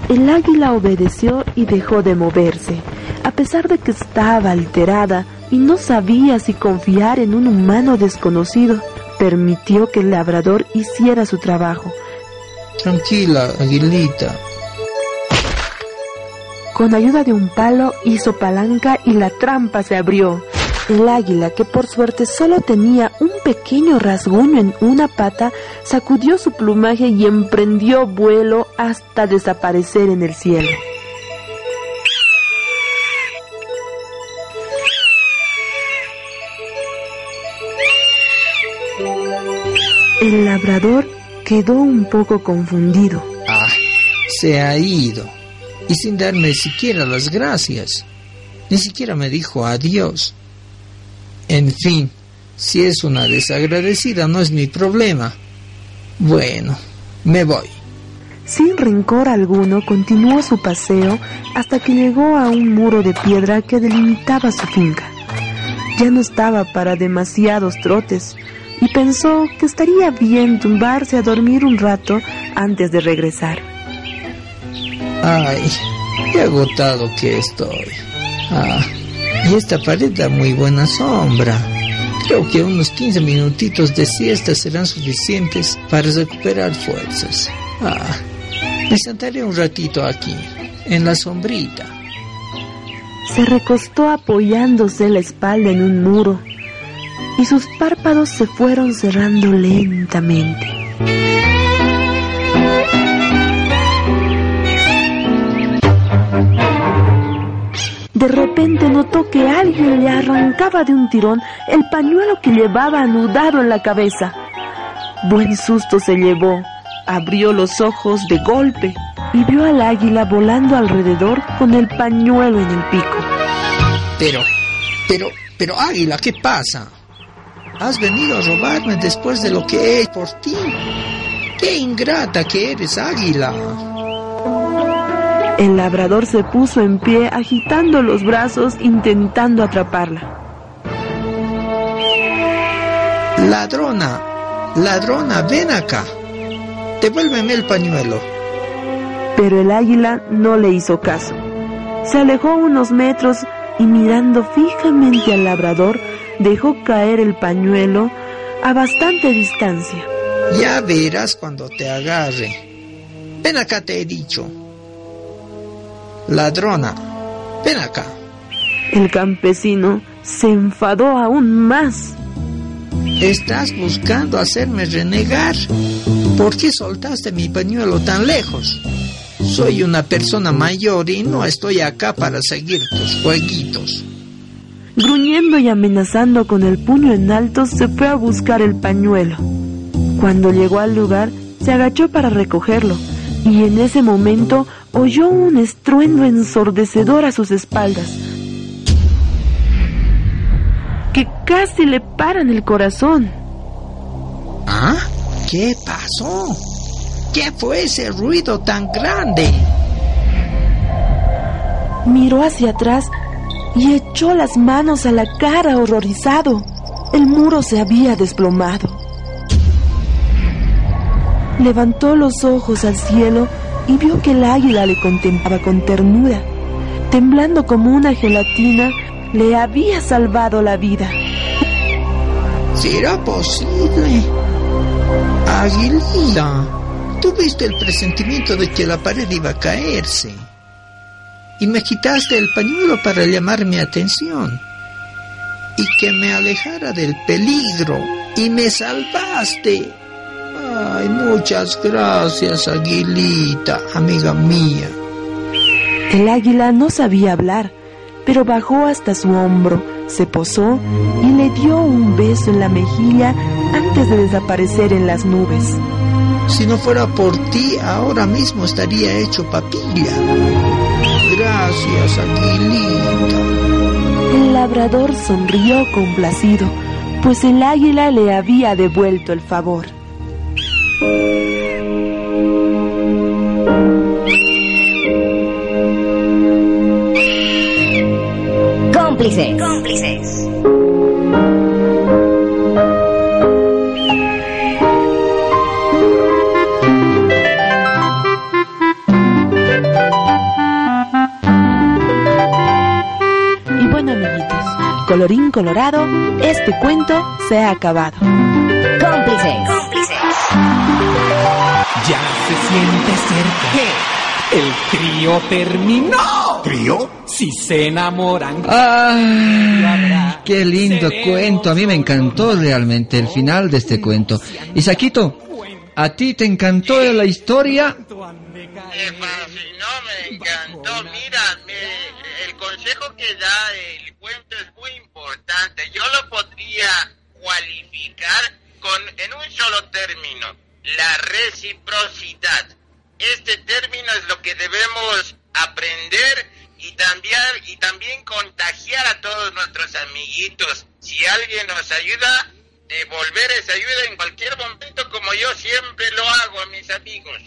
El águila obedeció y dejó de moverse, a pesar de que estaba alterada y no sabía si confiar en un humano desconocido. Permitió que el labrador hiciera su trabajo. Tranquila, aguilita. Con ayuda de un palo hizo palanca y la trampa se abrió. El águila, que por suerte solo tenía un pequeño rasguño en una pata, sacudió su plumaje y emprendió vuelo hasta desaparecer en el cielo. El labrador quedó un poco confundido. Ah, se ha ido. Y sin darme siquiera las gracias. Ni siquiera me dijo adiós. En fin, si es una desagradecida no es mi problema. Bueno, me voy. Sin rencor alguno, continuó su paseo hasta que llegó a un muro de piedra que delimitaba su finca. Ya no estaba para demasiados trotes y pensó que estaría bien tumbarse a dormir un rato antes de regresar. Ay, qué agotado que estoy. Ah, y esta pared da muy buena sombra. Creo que unos 15 minutitos de siesta serán suficientes para recuperar fuerzas. Ah, me sentaré un ratito aquí, en la sombrita. Se recostó apoyándose la espalda en un muro y sus párpados se fueron cerrando lentamente. De repente notó que alguien le arrancaba de un tirón el pañuelo que llevaba anudado en la cabeza. Buen susto se llevó, abrió los ojos de golpe y vio al águila volando alrededor con el pañuelo en el pico. Pero, pero, pero Águila, ¿qué pasa? Has venido a robarme después de lo que he hecho por ti. Qué ingrata que eres, Águila. El labrador se puso en pie agitando los brazos intentando atraparla. Ladrona, ladrona, ven acá. Devuélveme el pañuelo. Pero el águila no le hizo caso. Se alejó unos metros y mirando fijamente al labrador dejó caer el pañuelo a bastante distancia. Ya verás cuando te agarre. Ven acá, te he dicho. Ladrona, ven acá. El campesino se enfadó aún más. Estás buscando hacerme renegar. ¿Por qué soltaste mi pañuelo tan lejos? Soy una persona mayor y no estoy acá para seguir tus jueguitos. Gruñendo y amenazando con el puño en alto, se fue a buscar el pañuelo. Cuando llegó al lugar, se agachó para recogerlo, y en ese momento oyó un estruendo ensordecedor a sus espaldas, que casi le paran el corazón. ¿Ah? ¿Qué pasó? ¿Qué fue ese ruido tan grande? Miró hacia atrás y echó las manos a la cara horrorizado. El muro se había desplomado. levantó los ojos al cielo y vio que el águila le contemplaba con ternura. Temblando como una gelatina, le había salvado la vida. ¿Será posible? Aguilita, tuviste el presentimiento de que la pared iba a caerse. Y me quitaste el pañuelo para llamar mi atención. Y que me alejara del peligro. Y me salvaste. Ay, muchas gracias, Aguilita, amiga mía. El águila no sabía hablar, pero bajó hasta su hombro, se posó y le dio un beso en la mejilla antes de desaparecer en las nubes. Si no fuera por ti, ahora mismo estaría hecho papilla. Gracias, Aguilita. El labrador sonrió complacido, pues el águila le había devuelto el favor. Cómplices. Cómplices. Colorín colorado, este cuento se ha acabado. Cómplices. Ya se siente cerca. El trío terminó. ¿Trío? Si se enamoran. Ay, qué lindo cuento. A mí me encantó realmente el final de este cuento. Isaquito, ¿a ti te encantó la historia? Me fascinó, me encantó. Mira, me- el consejo que da el cuento es muy importante. Yo lo podría cualificar con en un solo término, la reciprocidad. Este término es lo que debemos aprender y también y también contagiar a todos nuestros amiguitos. Si alguien nos ayuda, devolver esa ayuda en cualquier momento como yo siempre lo hago a mis amigos.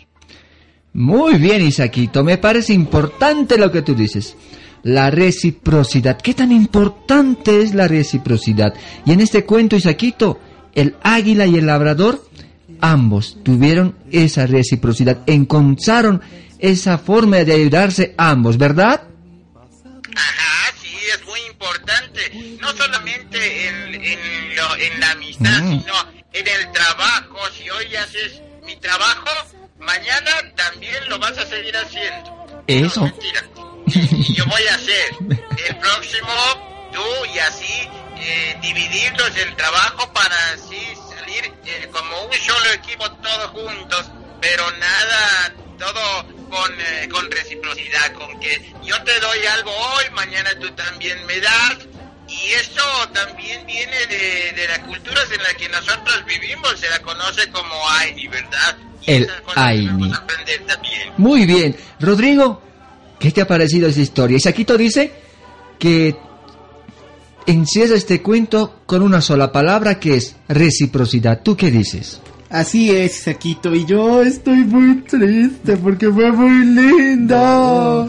Muy bien, Isaquito. Me parece importante lo que tú dices. La reciprocidad. ¿Qué tan importante es la reciprocidad? Y en este cuento, Isaquito, el águila y el labrador, ambos tuvieron esa reciprocidad. Encontraron esa forma de ayudarse ambos, ¿verdad? Ajá, sí, es muy importante. No solamente en, en, lo- en la amistad, Mm. sino en el trabajo. Si hoy haces mi trabajo, mañana también lo vas a seguir haciendo. Eso. Mentira. Y yo voy a hacer el próximo, tú y así eh, dividirnos el trabajo para así salir eh, como un solo equipo todos juntos, pero nada, todo con, eh, con reciprocidad, con que yo te doy algo hoy, mañana tú también me das. Y eso también viene de, de las culturas en las que nosotros vivimos, se la conoce como Aini, ¿verdad? El Aini. Muy bien. Rodrigo, ¿qué te ha parecido esa historia? Isaquito dice que encierra este cuento con una sola palabra que es reciprocidad. ¿Tú qué dices? Así es, Saquito, y yo estoy muy triste porque fue muy lindo.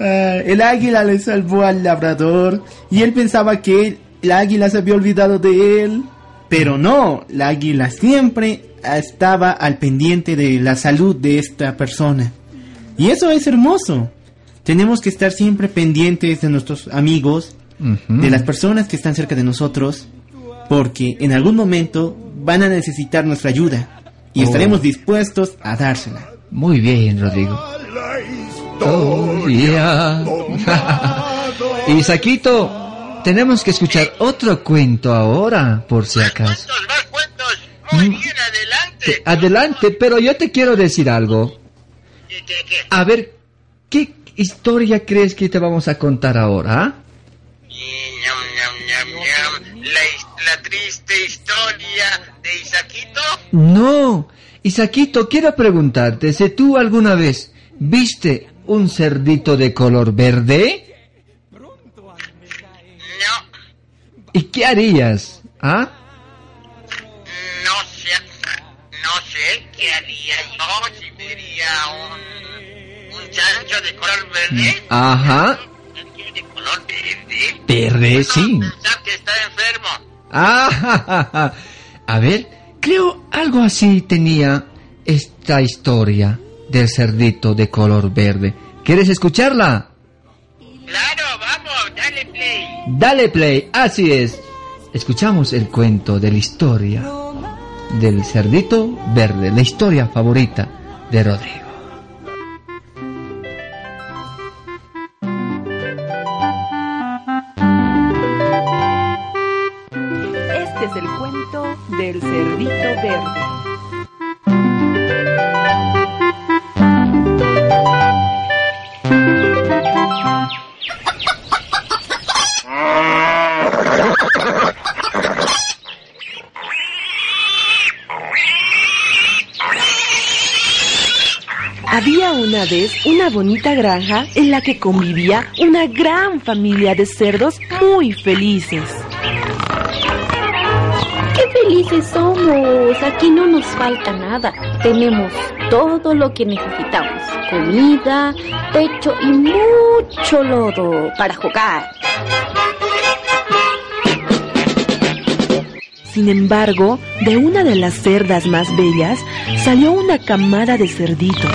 Ah, el águila le salvó al labrador y él pensaba que el águila se había olvidado de él, pero no, el águila siempre estaba al pendiente de la salud de esta persona. Y eso es hermoso. Tenemos que estar siempre pendientes de nuestros amigos, de las personas que están cerca de nosotros, porque en algún momento van a necesitar nuestra ayuda y Oh. estaremos dispuestos a dársela. Muy bien, Rodrigo. Historia. Isaquito, tenemos que escuchar otro cuento ahora, por si acaso. Mm. Te- Adelante, pero yo te quiero decir algo. A ver, ¿qué historia crees que te vamos a contar ahora? ah? Ñam, ñam, ñam. La, triste historia de Isaquito. No, Isaquito, quiero preguntarte si tú alguna vez viste un cerdito de color verde. ¿Y qué harías? ¿Ah? No sé, no sé qué haría yo si vería un chancho de color verde. Ajá. De color verde. Verde, sí. Que está enfermo. Ah, ja, ja, ja. A ver, creo algo así tenía es- esta historia del cerdito de color verde. ¿Quieres escucharla? Claro, vamos, dale play. Dale play, así es. Escuchamos el cuento de la historia del cerdito verde, la historia favorita de Rodrigo. Vez una bonita granja en la que convivía una gran familia de cerdos muy felices. ¡Qué felices somos! Aquí no nos falta nada. Tenemos todo lo que necesitamos. Comida, techo y mucho lodo para jugar. Sin embargo, de una de las cerdas más bellas salió una camada de cerditos.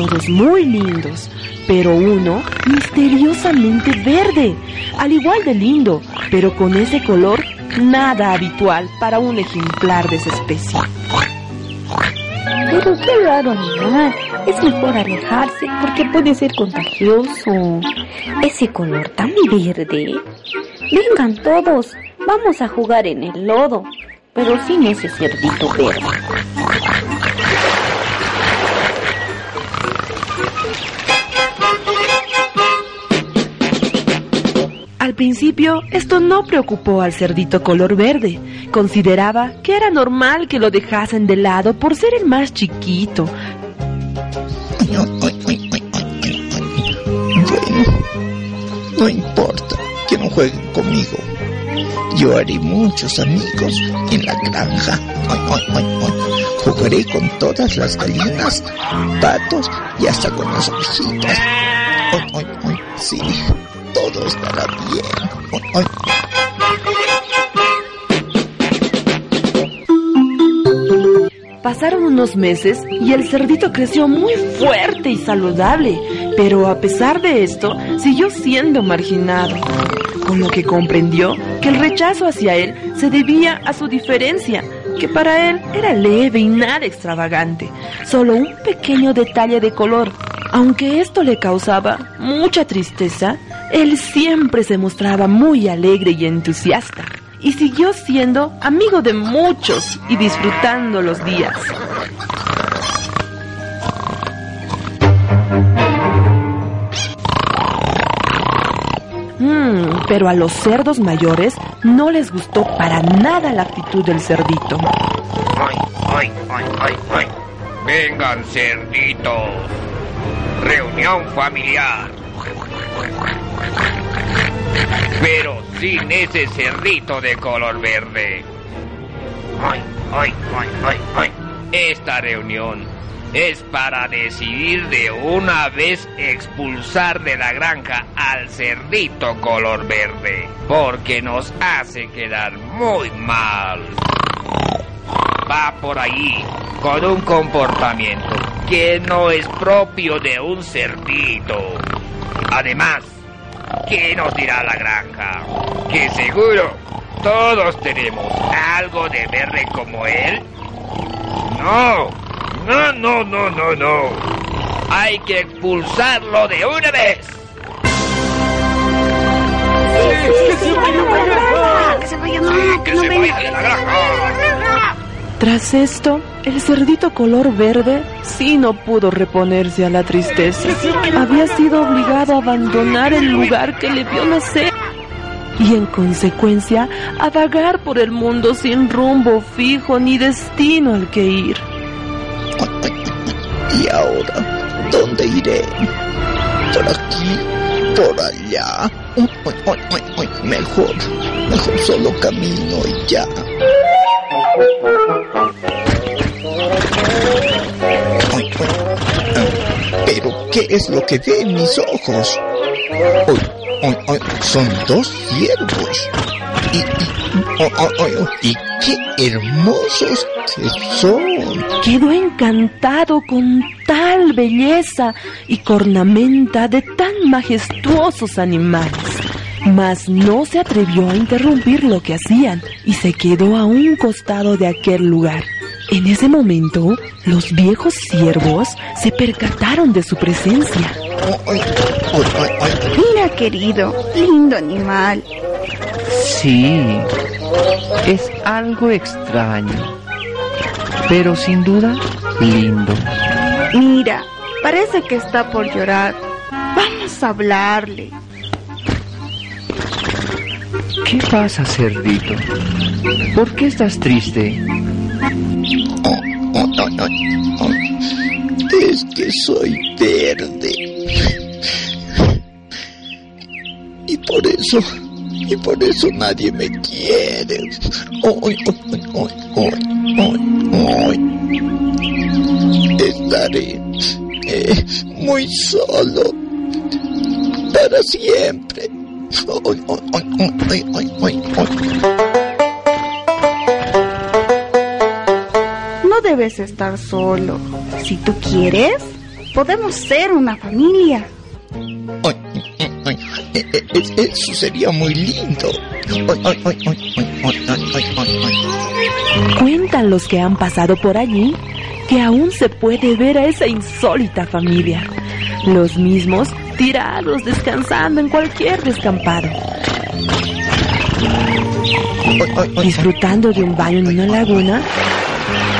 Todos muy lindos, pero uno misteriosamente verde, al igual de lindo, pero con ese color nada habitual para un ejemplar de esa especie. Pero qué raro animal. Es mejor alejarse porque puede ser contagioso. Ese color tan verde. Vengan todos, vamos a jugar en el lodo, pero sin ese cerdito verde. Al principio, esto no preocupó al cerdito color verde. Consideraba que era normal que lo dejasen de lado por ser el más chiquito. No importa que no jueguen conmigo. Yo haré muchos amigos en la granja. Jugaré con todas las gallinas, patos y hasta con las ovejitas. Sí, todo estará bien. Pasaron unos meses y el cerdito creció muy fuerte y saludable, pero a pesar de esto siguió siendo marginado, con lo que comprendió que el rechazo hacia él se debía a su diferencia, que para él era leve y nada extravagante, solo un pequeño detalle de color. Aunque esto le causaba mucha tristeza, él siempre se mostraba muy alegre y entusiasta y siguió siendo amigo de muchos y disfrutando los días. Mm, pero a los cerdos mayores no les gustó para nada la actitud del cerdito. Vengan, cerditos. Reunión familiar. Pero sin ese cerdito de color verde. Ay, ay, ay, ay, ay. Esta reunión es para decidir de una vez expulsar de la granja al cerdito color verde, porque nos hace quedar muy mal. Va por ahí con un comportamiento que no es propio de un cerdito. Además, ¿qué nos dirá la granja? Que seguro todos tenemos algo de verde como él. No, no, no, no, no, no. Hay que expulsarlo de una vez. ¡Que se vaya, no! que se vaya de la granja. Tras esto, el cerdito color verde sí no pudo reponerse a la tristeza. Había sido obligado a abandonar el lugar que le vio nacer y en consecuencia a vagar por el mundo sin rumbo fijo ni destino al que ir. ¿Y ahora dónde iré? ¿Por aquí? ¿Por allá? Ay, ay, ay, Mejor, mejor solo camino y ya. Pero, ¿qué es lo que ve en mis ojos? Son dos ciervos. Y, oh, oh, oh, y qué hermosos que son. Quedó encantado con tal belleza y cornamenta de tan majestuosos animales. Mas no se atrevió a interrumpir lo que hacían y se quedó a un costado de aquel lugar. En ese momento, los viejos siervos se percataron de su presencia. Mira, querido, lindo animal. Sí, es algo extraño, pero sin duda lindo. Mira, parece que está por llorar. Vamos a hablarle. ¿Qué pasa, cerdito? ¿Por qué estás triste? Es que soy verde. Y por eso, y por eso nadie me quiere. Hoy, hoy, hoy, hoy, hoy, hoy Estaré eh, muy solo para siempre. Hoy, hoy, hoy, hoy, No debes estar solo. Si tú quieres, podemos ser una familia. Hoy. Eso sería muy lindo. Cuentan los que han pasado por allí que aún se puede ver a esa insólita familia. Los mismos tirados descansando en cualquier descampado. Disfrutando de un baño en una laguna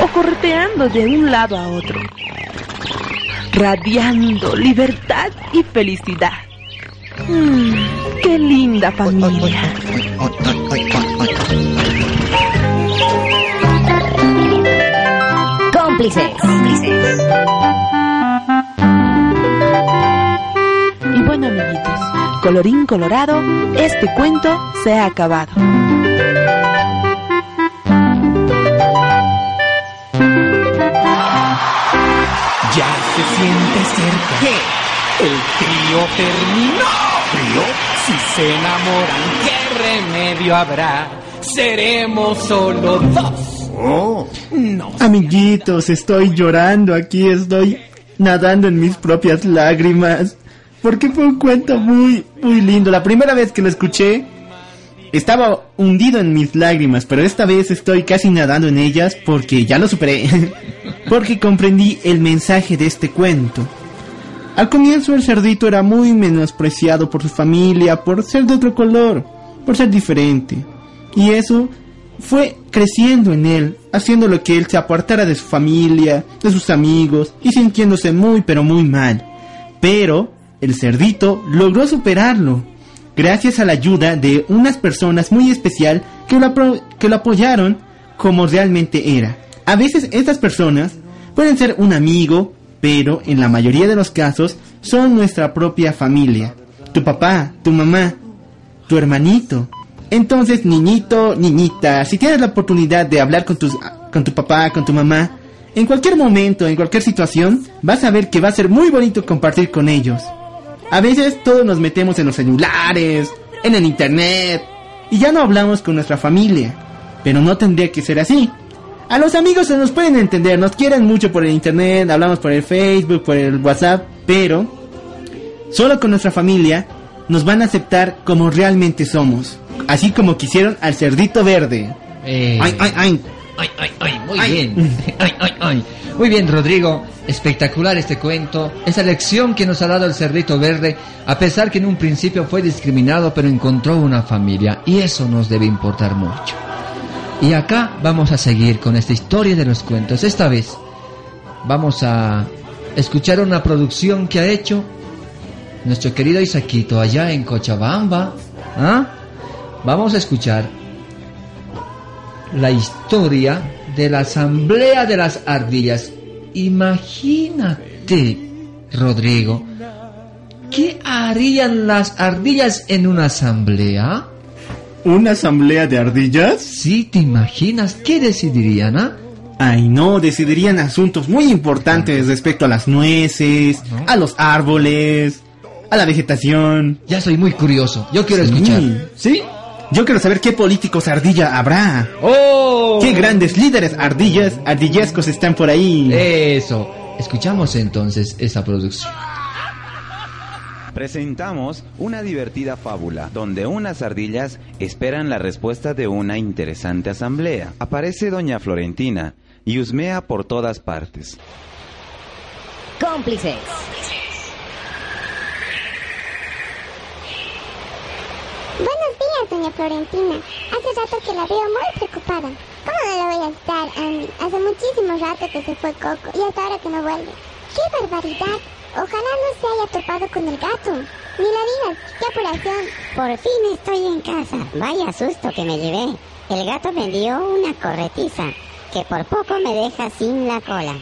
o correteando de un lado a otro. Radiando libertad y felicidad. Mm, ¡Qué linda familia! Cómplices. Y bueno, amiguitos, colorín colorado, este cuento se ha acabado. Ya se siente cerca. ¿Qué? El trío terminó. Si se enamoran, ¿qué remedio habrá? Seremos solo dos. Oh. Amiguitos, estoy llorando aquí, estoy nadando en mis propias lágrimas. Porque fue un cuento muy, muy lindo. La primera vez que lo escuché, estaba hundido en mis lágrimas, pero esta vez estoy casi nadando en ellas porque ya lo superé. porque comprendí el mensaje de este cuento. Al comienzo el cerdito era muy menospreciado por su familia, por ser de otro color, por ser diferente. Y eso fue creciendo en él, haciéndolo que él se apartara de su familia, de sus amigos y sintiéndose muy pero muy mal. Pero el cerdito logró superarlo, gracias a la ayuda de unas personas muy especial que lo, que lo apoyaron como realmente era. A veces estas personas pueden ser un amigo, pero en la mayoría de los casos son nuestra propia familia. Tu papá, tu mamá, tu hermanito. Entonces, niñito, niñita, si tienes la oportunidad de hablar con, tus, con tu papá, con tu mamá, en cualquier momento, en cualquier situación, vas a ver que va a ser muy bonito compartir con ellos. A veces todos nos metemos en los celulares, en el internet, y ya no hablamos con nuestra familia. Pero no tendría que ser así. A los amigos se nos pueden entender, nos quieren mucho por el internet, hablamos por el Facebook, por el WhatsApp, pero solo con nuestra familia nos van a aceptar como realmente somos. Así como quisieron al cerdito verde. Eh, Ay, ay, ay. Ay, ay, ay, muy bien. Ay, ay, ay. Muy bien, Rodrigo. Espectacular este cuento. Esa lección que nos ha dado el cerdito verde, a pesar que en un principio fue discriminado, pero encontró una familia. Y eso nos debe importar mucho. Y acá vamos a seguir con esta historia de los cuentos. Esta vez vamos a escuchar una producción que ha hecho nuestro querido Isaquito allá en Cochabamba. ¿Ah? Vamos a escuchar la historia de la Asamblea de las Ardillas. Imagínate, Rodrigo, ¿qué harían las ardillas en una asamblea? ¿Una asamblea de ardillas? Sí, ¿te imaginas? ¿Qué decidirían, ah? Ay, no, decidirían asuntos muy importantes respecto a las nueces, a los árboles, a la vegetación. Ya soy muy curioso. Yo quiero Sí. escuchar. ¿Sí? Yo quiero saber qué políticos ardilla habrá. ¡Oh! Qué grandes líderes ardillas, ardillescos están por ahí. Eso. Escuchamos entonces esa producción. Presentamos una divertida fábula donde unas ardillas esperan la respuesta de una interesante asamblea. Aparece doña Florentina y husmea por todas partes. Cómplices. Buenos días, doña Florentina. Hace rato que la veo muy preocupada. ¿Cómo no le voy a estar, Andy? Hace muchísimo rato que se fue Coco y hasta ahora que no vuelve. ¡Qué barbaridad! Ojalá no se haya topado con el gato. Ni la digas, qué apuración. Por fin estoy en casa. Vaya susto que me llevé. El gato me dio una corretiza que por poco me deja sin la cola.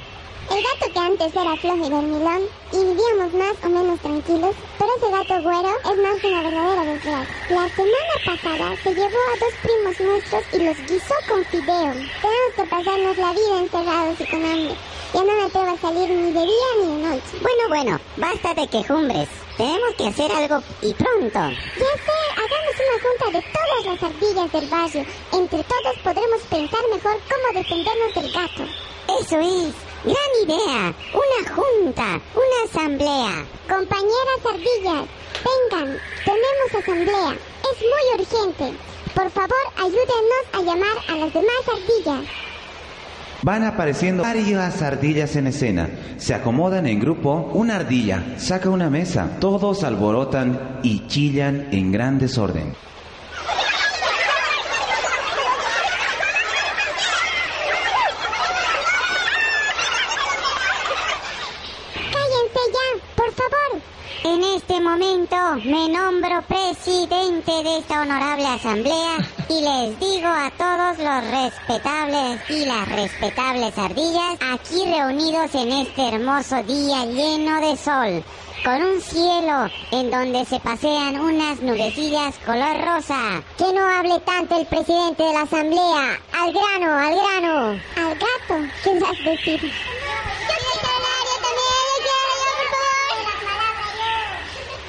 El gato que antes era flojo y dormilón y vivíamos más o menos tranquilos, pero ese gato güero es más que una verdadera desgracia. La semana pasada se llevó a dos primos nuestros y los guisó con fideo. Tenemos que pasarnos la vida encerrados y con hambre. Ya no me atrevo a salir ni de día ni de noche. Bueno, bueno, basta de quejumbres. Tenemos que hacer algo y pronto. Ya sé, hagamos una junta de todas las ardillas del barrio. Entre todos podremos pensar mejor cómo defendernos del gato. Eso es. Gran idea. Una junta, una asamblea. Compañeras ardillas, vengan, tenemos asamblea. Es muy urgente. Por favor, ayúdenos a llamar a las demás ardillas. Van apareciendo varias ardillas en escena. Se acomodan en grupo. Una ardilla saca una mesa. Todos alborotan y chillan en gran desorden. Cállense ya, por favor. En este momento me nombro presidente de esta honorable asamblea y les digo a todos los respetables y las respetables ardillas aquí reunidos en este hermoso día lleno de sol, con un cielo en donde se pasean unas nubecillas color rosa. Que no hable tanto el presidente de la asamblea. Al grano, al grano. Al gato, ¿qué vas a decir?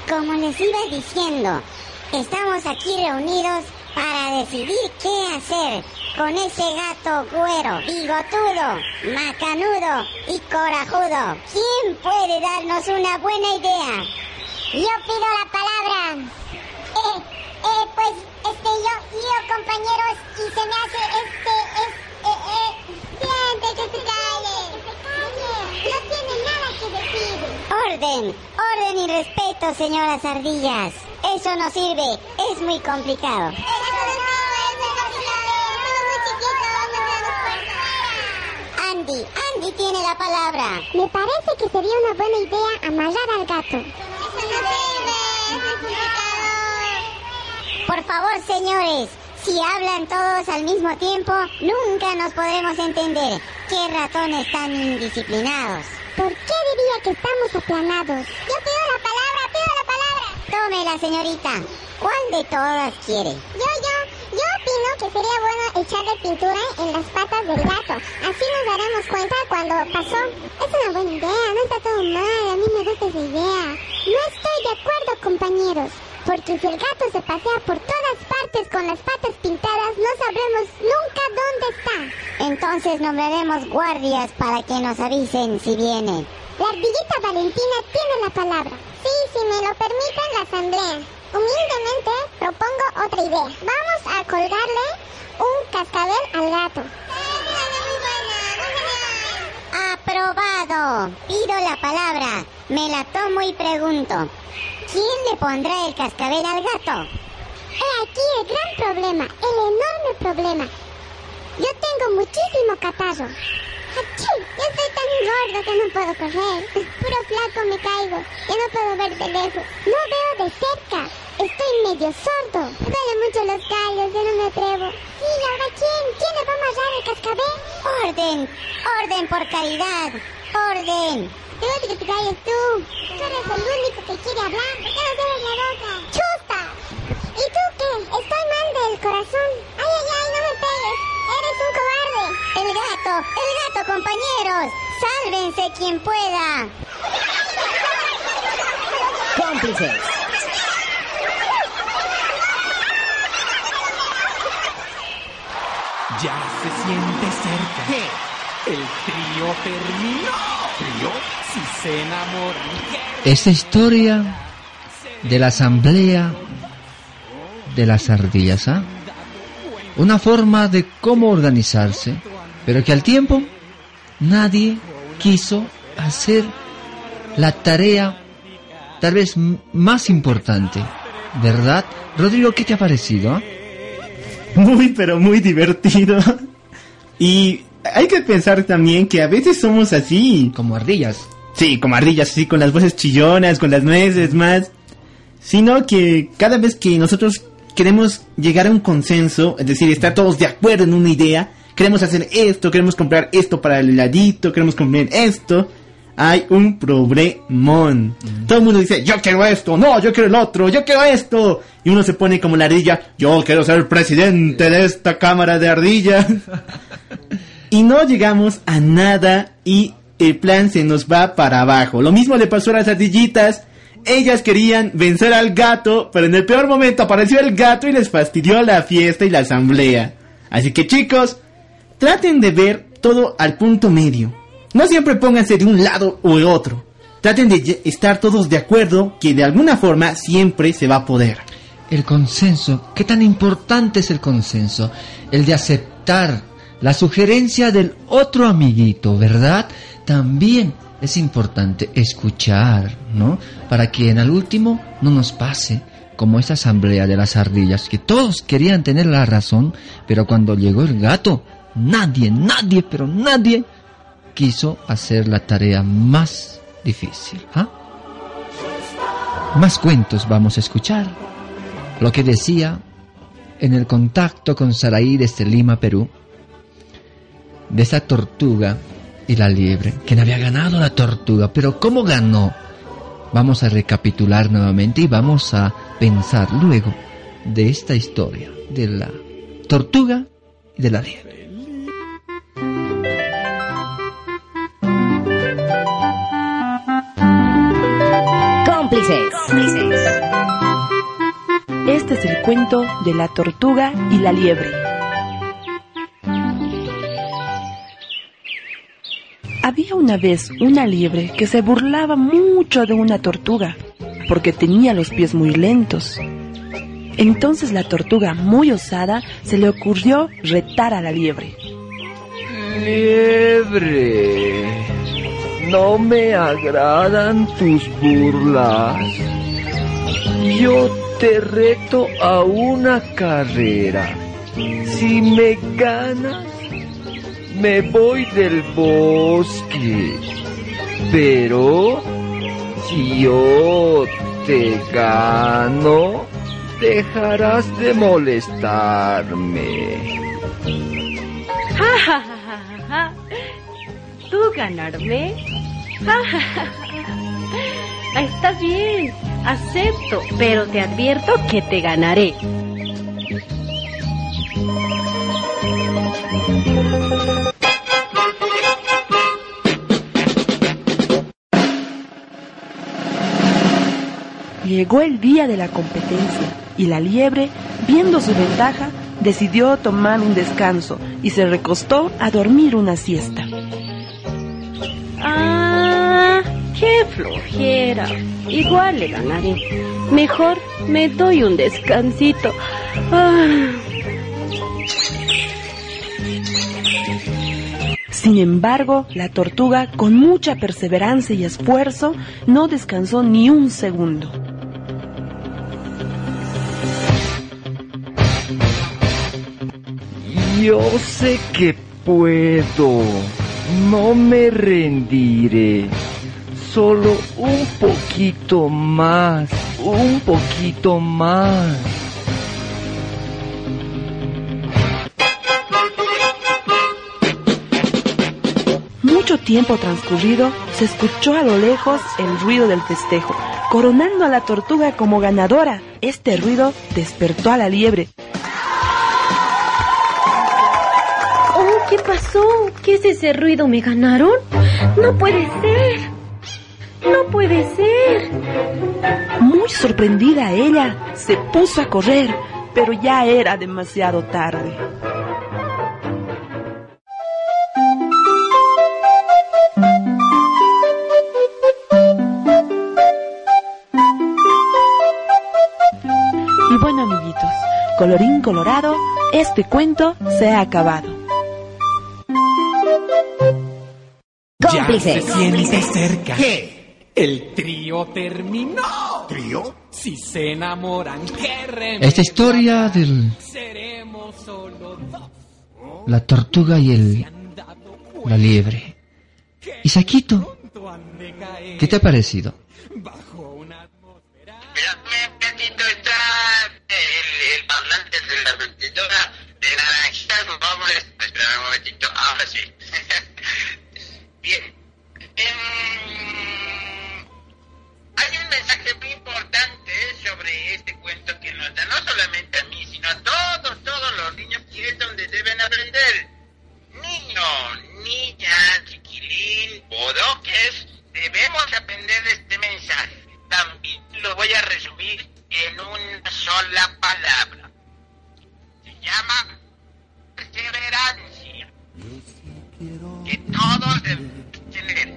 Como les iba diciendo, estamos aquí reunidos para decidir qué hacer con ese gato güero, bigotudo, macanudo y corajudo. ¿Quién puede darnos una buena idea? Yo pido la palabra. Eh, eh, pues, este, yo, yo, compañeros, y se me hace, este, es, eh, eh, siente que se calle. Que se calle. No tiene nada que decir. Orden, orden y respeto, señoras ardillas. Eso no sirve, es muy complicado. Andy, Andy tiene la palabra. Me parece que sería una buena idea amarrar al gato. Por favor, señores, si hablan todos al mismo tiempo, nunca nos podremos entender. ¡Qué ratones tan indisciplinados! ¿Por qué diría que estamos aplanados? Yo pido la palabra, pido la palabra. Tómela, señorita. ¿Cuál de todas quiere? Yo, yo, yo opino que sería bueno echarle pintura en las patas del gato. Así nos daremos cuenta cuando pasó. Es una buena idea, no está todo mal. A mí me gusta esa idea. No estoy de acuerdo, compañeros. Porque si el gato se pasea por todas partes con las patas pintadas, no sabremos nunca dónde está. Entonces nombraremos guardias para que nos avisen si viene. La ardillita Valentina tiene la palabra. Sí, si me lo permite la asamblea. Humildemente propongo otra idea. Vamos a colgarle un cascabel al gato. Aprobado. Pido la palabra. Me la tomo y pregunto. ¿Quién le pondrá el cascabel al gato? He aquí el gran problema, el enorme problema. Yo tengo muchísimo catarro. ¡Achí! Yo estoy tan gordo que no puedo correr. Puro flaco me caigo. Ya no puedo ver de lejos. No veo de cerca. Estoy medio sordo. Me duelen mucho los callos. Yo no me atrevo. ¿Y ahora quién? ¿Quién le va a amarrar el cascabel? Orden. Orden por caridad. Orden. Debe que te calles tú. Tú eres el único que quiere hablar. ¿Por qué no cierras la boca? ¡Chusta! ¿Y tú qué? Estoy mal del corazón. ¡Ay, ay, ay! ¡No me pegues! ¡Eres un cobarde! El gato, el gato, compañeros. Sálvense quien pueda. Cómplices. Ya se siente cerca. ¿Qué? El trío terminó. ¿Trío? Si se enamoran. Esta historia de la asamblea de las ardillas, ¿ah? Una forma de cómo organizarse, pero que al tiempo nadie quiso hacer la tarea tal vez más importante, ¿verdad? Rodrigo, ¿qué te ha parecido? ah? Muy, pero muy divertido. Y hay que pensar también que a veces somos así. Como ardillas. Sí, como ardillas, así, con las voces chillonas, con las nueces más. Sino que cada vez que nosotros queremos llegar a un consenso, es decir, estar todos de acuerdo en una idea, queremos hacer esto, queremos comprar esto para el heladito, queremos comprar esto, hay un problemón. Todo el mundo dice, yo quiero esto, no, yo quiero el otro, yo quiero esto. Y uno se pone como la ardilla, yo quiero ser presidente de esta cámara de ardillas. y no llegamos a nada y el plan se nos va para abajo. Lo mismo le pasó a las ardillitas. Ellas querían vencer al gato, pero en el peor momento apareció el gato y les fastidió la fiesta y la asamblea. Así que chicos, traten de ver todo al punto medio. No siempre pónganse de un lado o de otro. Traten de estar todos de acuerdo que de alguna forma siempre se va a poder. El consenso, ¿qué tan importante es el consenso? El de aceptar la sugerencia del otro amiguito, ¿verdad? También es importante escuchar, ¿no? Para que en el último no nos pase como esa asamblea de las ardillas, que todos querían tener la razón, pero cuando llegó el gato, nadie, nadie, pero nadie quiso hacer la tarea más difícil, ¿ah? Más cuentos vamos a escuchar. Lo que decía en el contacto con Saraí desde Lima, Perú, de esa tortuga y la liebre, quien había ganado la tortuga, pero ¿cómo ganó? Vamos a recapitular nuevamente y vamos a pensar luego de esta historia de la tortuga y de la liebre. Este es el cuento de la tortuga y la liebre. Había una vez una liebre que se burlaba mucho de una tortuga porque tenía los pies muy lentos. Entonces la tortuga, muy osada, se le ocurrió retar a la liebre. Liebre, no me agradan tus burlas. Yo te reto a una carrera. Si me ganas, me voy del bosque. Pero si yo te gano, dejarás de molestarme. Ja, ja, ja. ¿Tú ganarme? Ja. Está bien, acepto, pero te advierto que te ganaré. Llegó el día de la competencia y la liebre, viendo su ventaja, decidió tomar un descanso y se recostó a dormir una siesta. Qué flojera. Igual le ganaré. Mejor me doy un descansito. Ah. Sin embargo, la tortuga, con mucha perseverancia y esfuerzo, no descansó ni un segundo. Yo sé que puedo. No me rendiré. Solo un poquito más. Un poquito más. Mucho tiempo transcurrido, se escuchó a lo lejos el ruido del festejo, coronando a la tortuga como ganadora. Este ruido despertó a la liebre. Oh, ¿qué pasó? ¿Qué es ese ruido? ¿Me ganaron? No puede ser. No puede ser. Muy sorprendida ella, se puso a correr, pero ya era demasiado tarde. Y bueno, amiguitos, colorín colorado, este cuento se ha acabado. Cómplices. Ya se siente cerca. ¿Qué? El trío terminó. ¿Trío? Si se enamoran, qué remedio. Esta historia del Seremos solo dos. la tortuga y el la liebre. Isaquito, ¿qué te ha parecido? el, el parlante de la de naranjitas, vamos a esperar un momentito, no solamente a mí, sino a todos, todos los niños, que es donde deben aprender. Niños, niñas, chiquilín, bodoques, debemos aprender este mensaje. También lo voy a resumir en una sola palabra. Se llama perseverancia. Que todos debemos tener.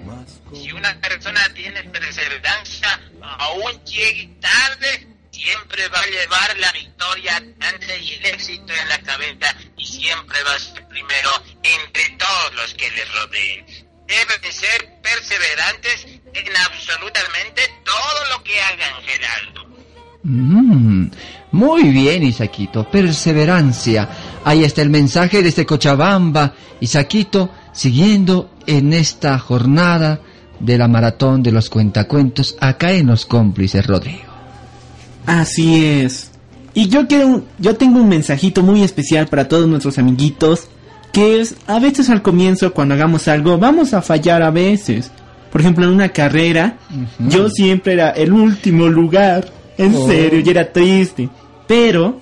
Si una persona tiene perseverancia, aún llegue tarde, siempre va a llevar la victoria adelante y el éxito en la cabeza y siempre va a ser primero entre todos los que le rodeen. Deben de ser perseverantes en absolutamente todo lo que hagan, Geraldo. Mm, muy bien, Isaquito. Perseverancia. Ahí está el mensaje desde Cochabamba. Isaquito, siguiendo en esta jornada de la maratón de los cuentacuentos acá en Los Cómplices, Rodrigo. Así es. Y yo quiero, yo tengo un mensajito muy especial para todos nuestros amiguitos, que es, a veces al comienzo cuando hagamos algo, vamos a fallar a veces. Por ejemplo, en una carrera, yo siempre era el último lugar. En Oh. serio, y era triste. Pero,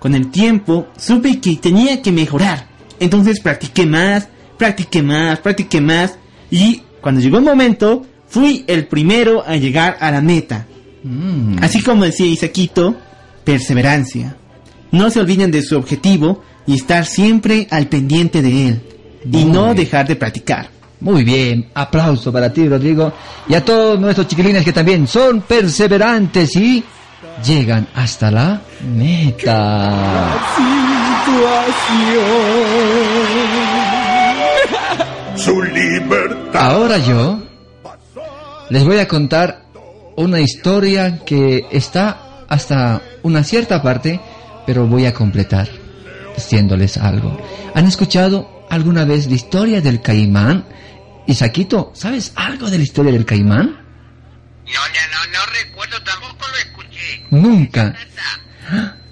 con el tiempo, supe que tenía que mejorar. Entonces practiqué más, practiqué más, practiqué más. Y cuando llegó el momento, fui el primero a llegar a la meta. Así como decía Isaquito, perseverancia. No se olviden de su objetivo y estar siempre al pendiente de él. y no bien. dejar de practicar. Muy bien, aplauso para ti, Rodrigo, y a todos nuestros chiquilines que también son perseverantes y llegan hasta la meta. Su libertad. Ahora yo les voy a contar una historia que está hasta una cierta parte, pero voy a completar diciéndoles algo. ¿Han escuchado alguna vez la historia del caimán? Isaquito, ¿sabes algo de la historia del caimán? No, no, no, no recuerdo, tampoco lo escuché. Nunca. ¡Ah!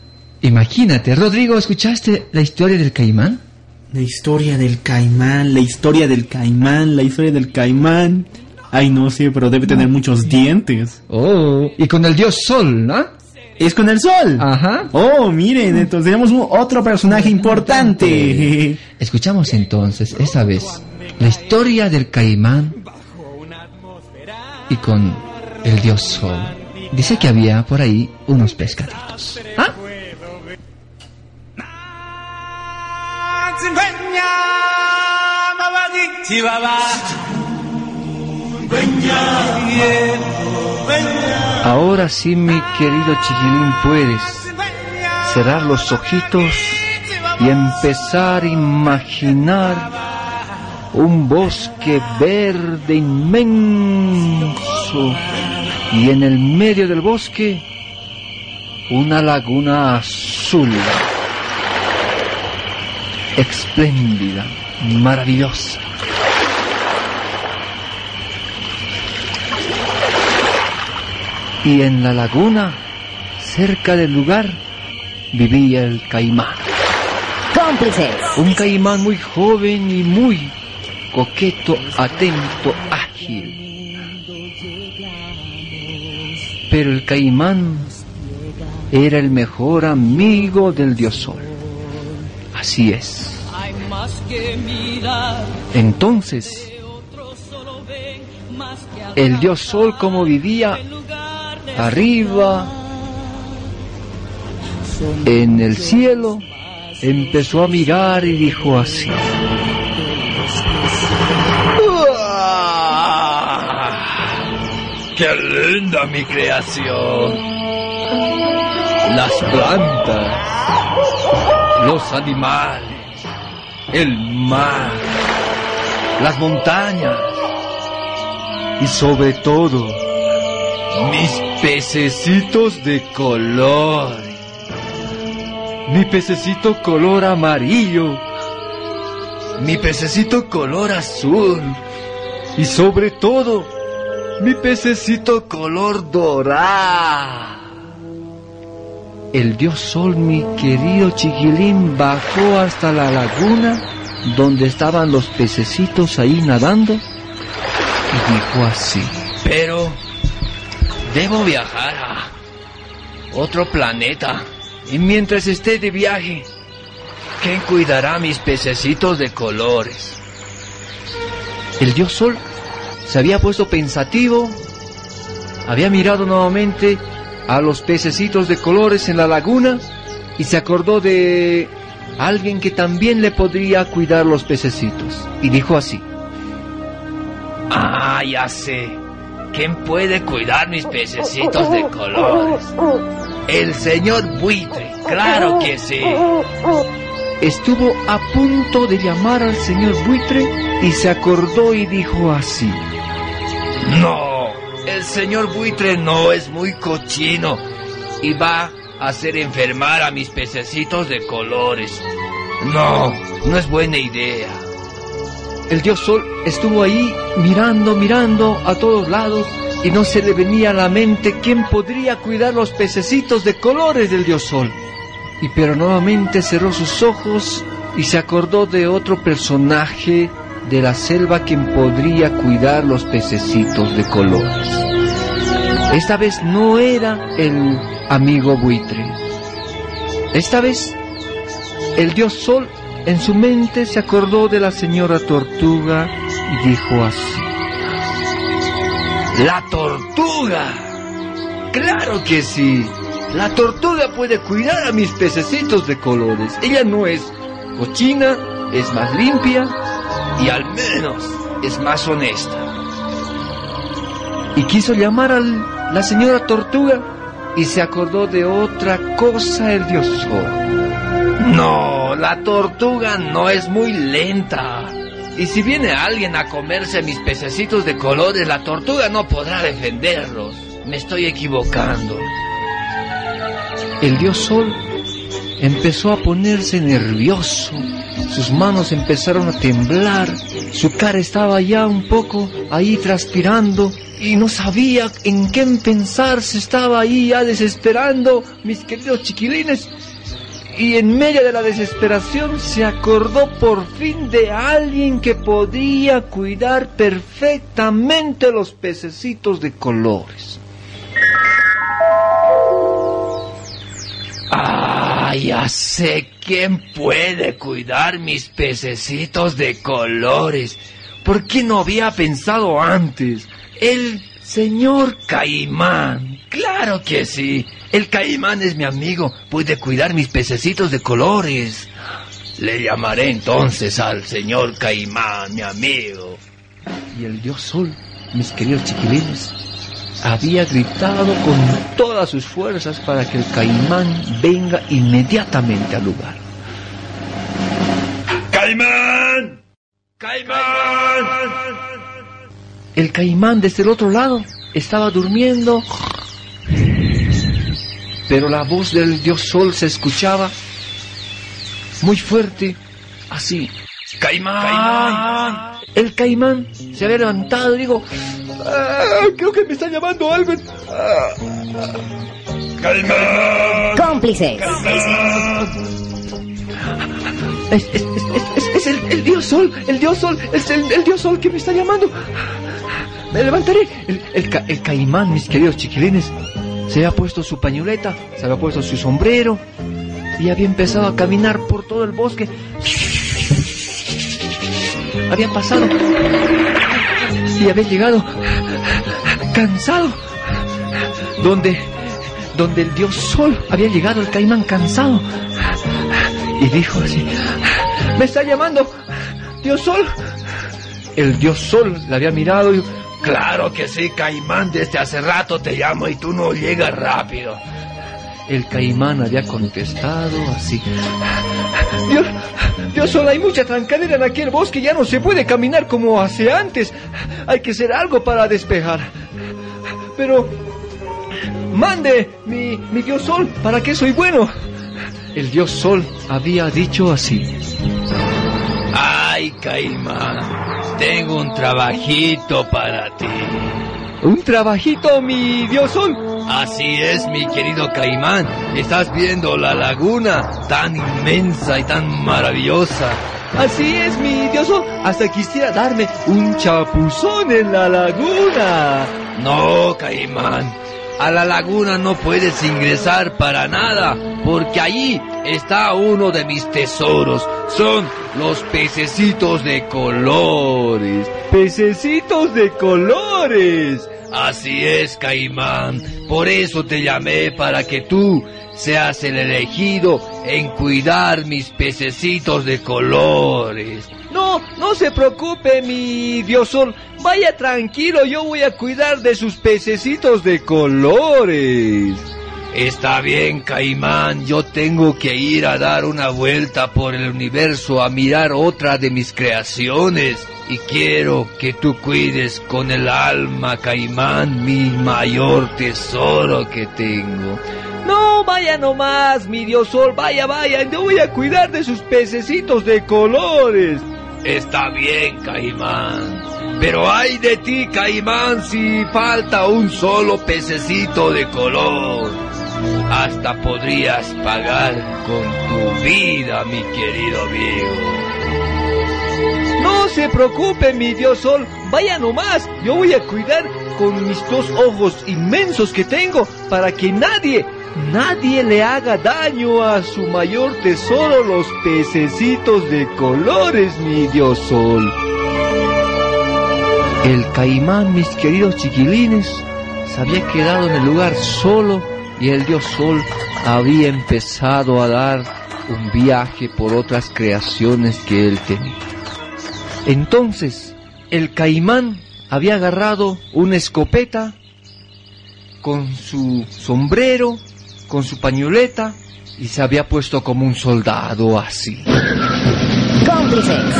Imagínate, Rodrigo, ¿escuchaste la historia del caimán? La historia del caimán, la historia del caimán, la historia del caimán. Ay, no sé, pero debe tener muchos dientes. Oh, y con el dios Sol, ¿no? Es con el sol. Ajá. Oh, miren, entonces tenemos un- otro personaje importante. Escuchamos entonces, esta vez, la historia del caimán y con el dios Sol. Dice que había por ahí unos pescaditos. ¿Ah? Ahora sí, mi querido chiquilín, puedes cerrar los ojitos y empezar a imaginar un bosque verde inmenso y en el medio del bosque una laguna azul, espléndida, maravillosa. Y en la laguna, cerca del lugar, vivía el caimán. Cómplices. Un caimán muy joven y muy coqueto, atento, ágil. Pero el caimán era el mejor amigo del dios Sol. Así es. Entonces, el dios Sol como vivía arriba en el cielo, empezó a mirar y dijo así. ¡Qué linda mi creación! las plantas, los animales, el mar, las montañas y sobre todo mis pececitos de color. Mi pececito color amarillo, mi pececito color azul y sobre todo mi pececito color dorado. El dios sol, mi querido chiquilín, bajó hasta la laguna donde estaban los pececitos ahí nadando y dijo así. Pero debo viajar a otro planeta y mientras esté de viaje, ¿quién cuidará mis pececitos de colores? El dios sol se había puesto pensativo, había mirado nuevamente a los pececitos de colores en la laguna y se acordó de alguien que también le podría cuidar los pececitos. Y dijo así. Ah, ya sé. ¿Quién puede cuidar mis pececitos de colores? El señor buitre, claro que sí. Estuvo a punto de llamar al señor buitre y se acordó y dijo así. No, el señor buitre no es muy cochino y va a hacer enfermar a mis pececitos de colores. No, no es buena idea. El dios sol estuvo ahí mirando, mirando a todos lados y no se le venía a la mente quién podría cuidar los pececitos de colores del dios sol. Y pero nuevamente cerró sus ojos y se acordó de otro personaje de la selva quien podría cuidar los pececitos de colores. Esta vez no era el amigo buitre. Esta vez el dios sol en su mente se acordó de la señora tortuga y dijo así. ¡La tortuga! ¡Claro que sí! La tortuga puede cuidar a mis pececitos de colores. Ella no es cochina, es más limpia y al menos es más honesta. Y quiso llamar a la señora tortuga y se acordó de otra cosa el dios. No, la tortuga no es muy lenta. Y si viene alguien a comerse mis pececitos de colores, la tortuga no podrá defenderlos. Me estoy equivocando. El dios sol empezó a ponerse nervioso. Sus manos empezaron a temblar. Su cara estaba ya un poco ahí transpirando y no sabía en qué pensar. Se estaba ahí ya desesperando, mis queridos chiquilines. Y en medio de la desesperación se acordó por fin de alguien que podía cuidar perfectamente los pececitos de colores. Ah, ya sé quién puede cuidar mis pececitos de colores. ¿Por qué no había pensado antes? El señor Caimán. Claro que sí. El Caimán es mi amigo. Puede cuidar mis pececitos de colores. Le llamaré entonces al señor Caimán, mi amigo. Y el dios Sol, mis queridos chiquilines, había gritado con todas sus fuerzas para que el caimán venga inmediatamente al lugar. ¡Caimán! ¡Caimán! El caimán desde el otro lado estaba durmiendo, pero la voz del dios sol se escuchaba muy fuerte, así. ¡Caimán! El caimán se había levantado y digo, "Ah, creo que me está llamando algo. Ah, ¡Caimán! Cómplices. Es, es- es- es- es el, el dios sol, el dios sol, es el, el dios sol que me está llamando. Me levantaré. El, el ca- el caimán, mis queridos chiquilines, se había puesto su pañoleta, se había puesto su sombrero y había empezado a caminar por todo el bosque. Había pasado y había llegado cansado donde donde el dios sol había llegado el caimán cansado y dijo así me está llamando dios sol el dios sol le había mirado y claro que sí caimán desde hace rato te llamo y tú no llegas rápido el caimán había contestado así. Dios, Dios solo hay mucha trancadera en aquel bosque, ya no se puede caminar como hace antes. Hay que hacer algo para despejar. Pero mande mi, mi dios sol, ¿para qué soy bueno? El dios sol había dicho así. Ay, Caimán, tengo un trabajito para ti. ¿Un trabajito, mi dios sol? Así es, mi querido Caimán. Estás viendo la laguna tan inmensa y tan maravillosa. Así es, mi dios sol. Hasta quisiera darme un chapuzón en la laguna. No, Caimán. A la laguna no puedes ingresar para nada, porque allí está uno de mis tesoros. Son los pececitos de colores. Pececitos de colores. Así es, Caimán. Por eso te llamé para que tú seas el elegido en cuidar mis pececitos de colores. No, no se preocupe, mi dios sol. Vaya tranquilo, yo voy a cuidar de sus pececitos de colores. Está bien, Caimán, yo tengo que ir a dar una vuelta por el universo a mirar otra de mis creaciones. Y quiero que tú cuides con el alma, Caimán, mi mayor tesoro que tengo. No, vaya nomás, mi dios sol, vaya, vaya, yo voy a cuidar de sus pececitos de colores. Está bien, Caimán. Pero ay de ti, Caimán, si falta un solo pececito de color. Hasta podrías pagar con tu vida, mi querido amigo. No se preocupe, mi dios sol, vaya nomás, yo voy a cuidar con mis dos ojos inmensos que tengo para que nadie, nadie le haga daño a su mayor tesoro, los pececitos de colores, mi dios sol. El caimán, mis queridos chiquilines, se había quedado en el lugar solo y el dios sol había empezado a dar un viaje por otras creaciones que él tenía. Entonces, el caimán había agarrado una escopeta con su sombrero, con su pañoleta y se había puesto como un soldado así. Cómplices.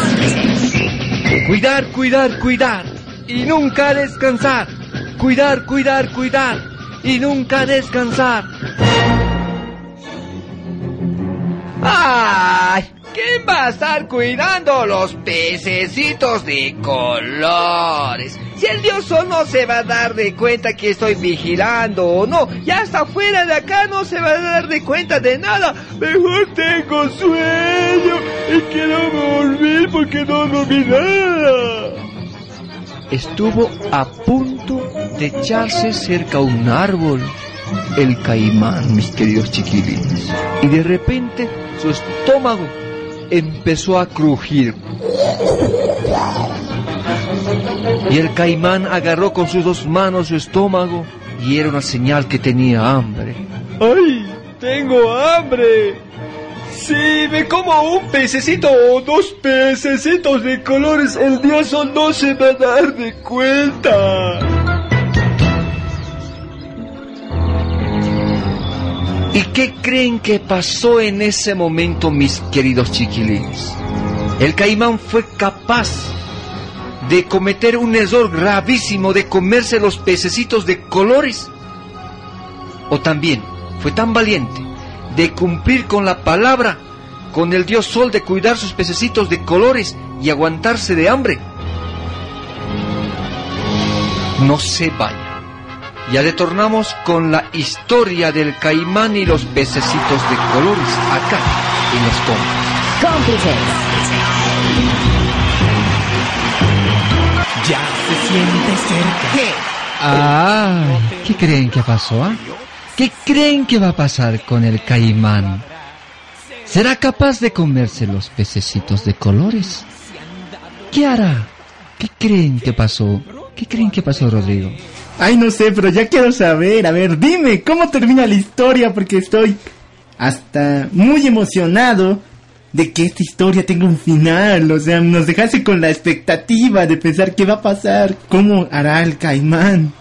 Cuidar, cuidar, cuidar y nunca descansar. Cuidar, cuidar, cuidar y nunca descansar. ¡Ay! ¿Quién va a estar cuidando los pececitos de colores? Si el dios sol no se va a dar de cuenta que estoy vigilando o no, ya hasta fuera de acá no se va a dar de cuenta de nada. Mejor tengo sueño y quiero dormir porque no dormí nada. Estuvo a punto de echarse cerca a un árbol el caimán, mis queridos chiquilines. Y de repente su estómago empezó a crujir. Y el caimán agarró con sus dos manos su estómago y era una señal que tenía hambre. ¡Ay! ¡Tengo hambre! Si me como un pececito o dos pececitos de colores, el dios sol no se va a dar de cuenta. ¿Y qué creen que pasó en ese momento, mis queridos chiquilines? El caimán fue capaz de cometer un error gravísimo de comerse los pececitos de colores. O también fue tan valiente de cumplir con la palabra, con el dios sol de cuidar sus pececitos de colores y aguantarse de hambre. No se vaya. Ya retornamos con la historia del caimán y los pececitos de colores acá en los cómplices. Cómplices. Ya se siente cerca. Ah, ¿qué creen que pasó? ah? ¿Qué creen que va a pasar con el caimán? ¿Será capaz de comerse los pececitos de colores? ¿Qué hará? ¿Qué creen que pasó? ¿Qué creen que pasó, Rodrigo? Ay, no sé, pero ya quiero saber. A ver, dime, ¿cómo termina la historia? Porque estoy hasta muy emocionado de que esta historia tenga un final. O sea, nos dejaste con la expectativa de pensar qué va a pasar, cómo hará el caimán.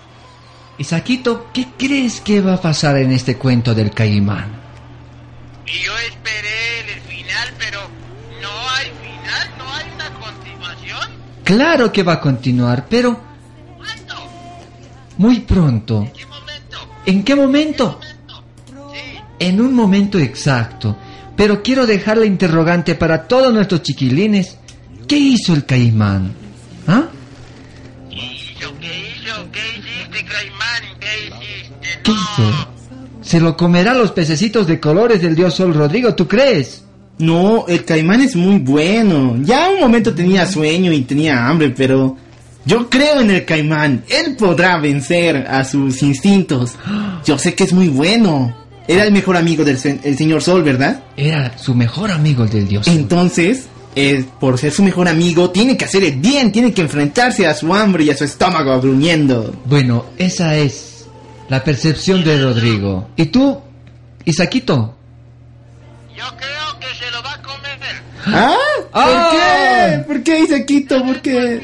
Isaquito, ¿qué crees que va a pasar en este cuento del caimán? Y yo esperé el final, pero no hay final, no hay una continuación. Claro que va a continuar, pero... Muy pronto. ¿En qué momento? En un momento exacto. Pero quiero dejar la interrogante para todos nuestros chiquilines. ¿Qué hizo el caimán? ¿Ah? ¿Qué hizo? Se lo comerá los pececitos de colores del dios Sol Rodrigo, ¿tú crees? No, el caimán es muy bueno. Ya un momento tenía sueño y tenía hambre, pero yo creo en el caimán. Él podrá vencer a sus instintos. Yo sé que es muy bueno. Era el mejor amigo del se- el señor Sol, ¿verdad? Era su mejor amigo el del dios. Sol. Entonces, eh, por ser su mejor amigo, tiene que hacer el bien, tiene que enfrentarse a su hambre y a su estómago gruñendo. Bueno, esa es la percepción de Rodrigo. ¿Y tú, Isaquito? ¿Ah? ¿Por Ah. qué? ¿Por qué Isaquito? ¿Por qué?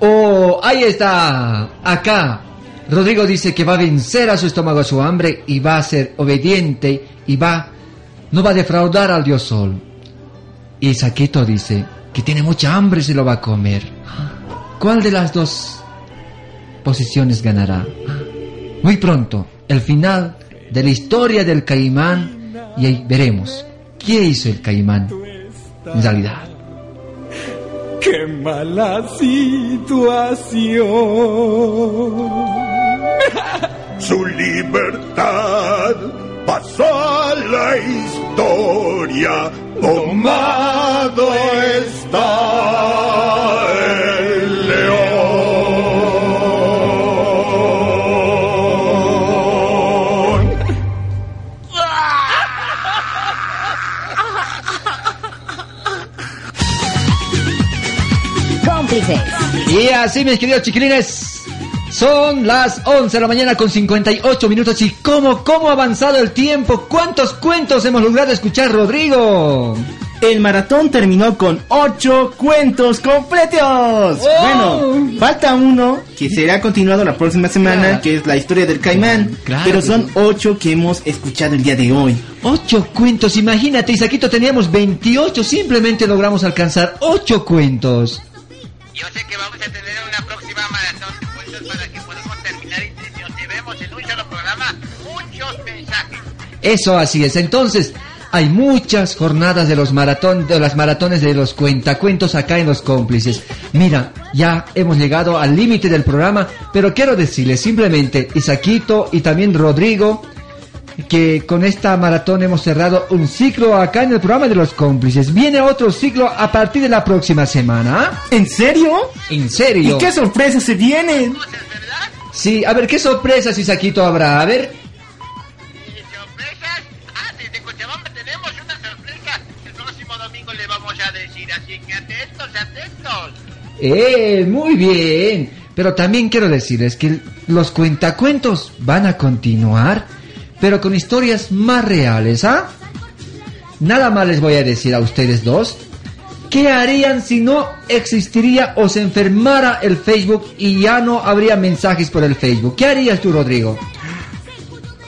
Oh, ahí está. Acá. Rodrigo dice que va a vencer a su estómago, a su hambre y va a ser obediente y va, no va a defraudar al dios Sol. Y Saquito dice que tiene mucha hambre y se lo va a comer. ¿Cuál de las dos posiciones ganará? Muy pronto, el final de la historia del caimán y ahí veremos qué hizo el caimán en realidad. ¡Qué mala situación! Su libertad pasó a la historia. Tomado está Y así, mis queridos chiquilines, son las 11 de la mañana con 58 minutos. ¿Y cómo, cómo ha avanzado el tiempo? ¿Cuántos cuentos hemos logrado escuchar, Rodrigo? El maratón terminó con ocho cuentos completos. Bueno, falta uno que será continuado la próxima semana, Claro. que es la historia del caimán. Claro. Pero son ocho que hemos escuchado el día de hoy. Ocho cuentos, imagínate, Isaquito teníamos 28, simplemente logramos alcanzar ocho cuentos. Yo sé que vamos a tener una próxima maratón de cuentos para que podamos terminar y nos llevemos en un solo programa muchos mensajes. Eso así es. Entonces, hay muchas jornadas de los maratón, de las maratones de los cuentacuentos acá en los cómplices. Mira, ya hemos llegado al límite del programa, pero quiero decirles simplemente, Isaquito y también Rodrigo, que con esta maratón hemos cerrado un ciclo acá en el programa de los cómplices. Viene otro ciclo a partir de la próxima semana. ¿En serio? ¿En serio? ¿Y qué sorpresas se vienen? Sí, a ver, ¿qué sorpresas, Isaquito, habrá? A ver, Ah, desde Cochabamba tenemos una sorpresa. El próximo domingo le vamos a decir, así que atentos, atentos. Eh, muy bien. Pero también quiero decirles que los cuentacuentos van a continuar, pero con historias más reales, ¿ah? Nada más les voy a decir a ustedes dos. ¿Qué harían si no existiría o se enfermara el Facebook y ya no habría mensajes por el Facebook? ¿Qué harías tú, Rodrigo?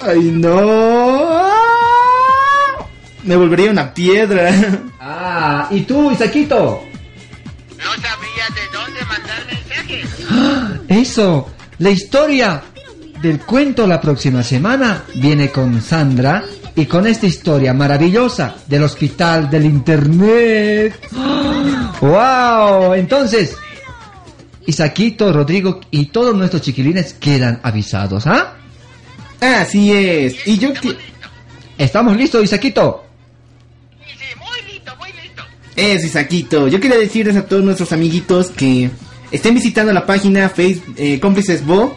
Ay, no. Me volvería una piedra. Ah, ¿y tú, Isaquito? No sabía de dónde mandar mensajes. ¡Ah! Eso, la historia del cuento la próxima semana viene con Sandra y con esta historia maravillosa del hospital del internet. ¡Wow! Entonces, Isaquito, Rodrigo y todos nuestros chiquilines quedan avisados, ¿ah? Así es. Y yo que... ¿Estamos listos, Isaquito? Es Isaquito. Yo quería decirles a todos nuestros amiguitos que estén visitando la página Face, eh, Cómplices Bo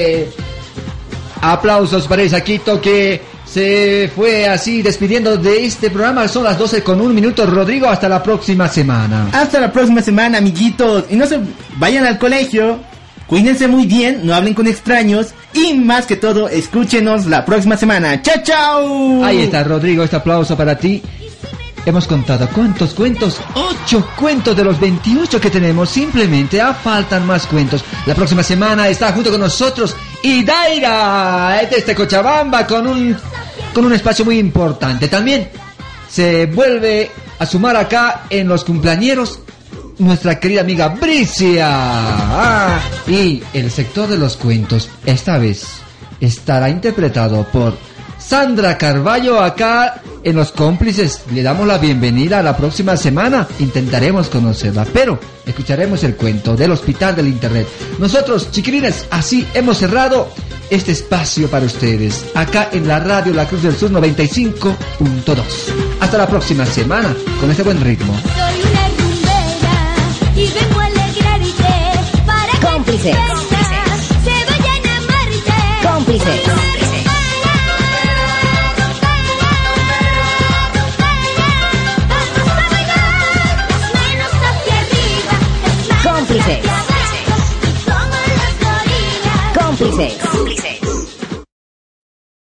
Aplausos para Isaquito que se fue así despidiendo de este programa. Son las 12 con un minuto. Rodrigo, hasta la próxima semana. Hasta la próxima semana, amiguitos. Y no se vayan al colegio. Cuídense muy bien, no hablen con extraños. Y más que todo, escúchenos la próxima semana. ¡Chao, chao! Ahí está, Rodrigo. Este aplauso para ti. Hemos contado cuántos cuentos, ocho cuentos de los 28 que tenemos, simplemente ah, faltan más cuentos. La próxima semana está junto con nosotros Idaira de este Cochabamba con un, con un espacio muy importante. También se vuelve a sumar acá en los cumpleañeros nuestra querida amiga Bricia. Ah, y el sector de los cuentos, esta vez, estará interpretado por Sandra Carballo acá en Los Cómplices. Le damos la bienvenida a la próxima semana. Intentaremos conocerla, pero escucharemos el cuento del Hospital del Internet. Nosotros, chiquilines, así hemos cerrado este espacio para ustedes, acá en la radio La Cruz del Sur 95.2. Hasta la próxima semana, con este buen ritmo. Soy una rumbera y vengo a alegrarte para que Cómplices. se vayan a amarte. Cómplices. Arriba,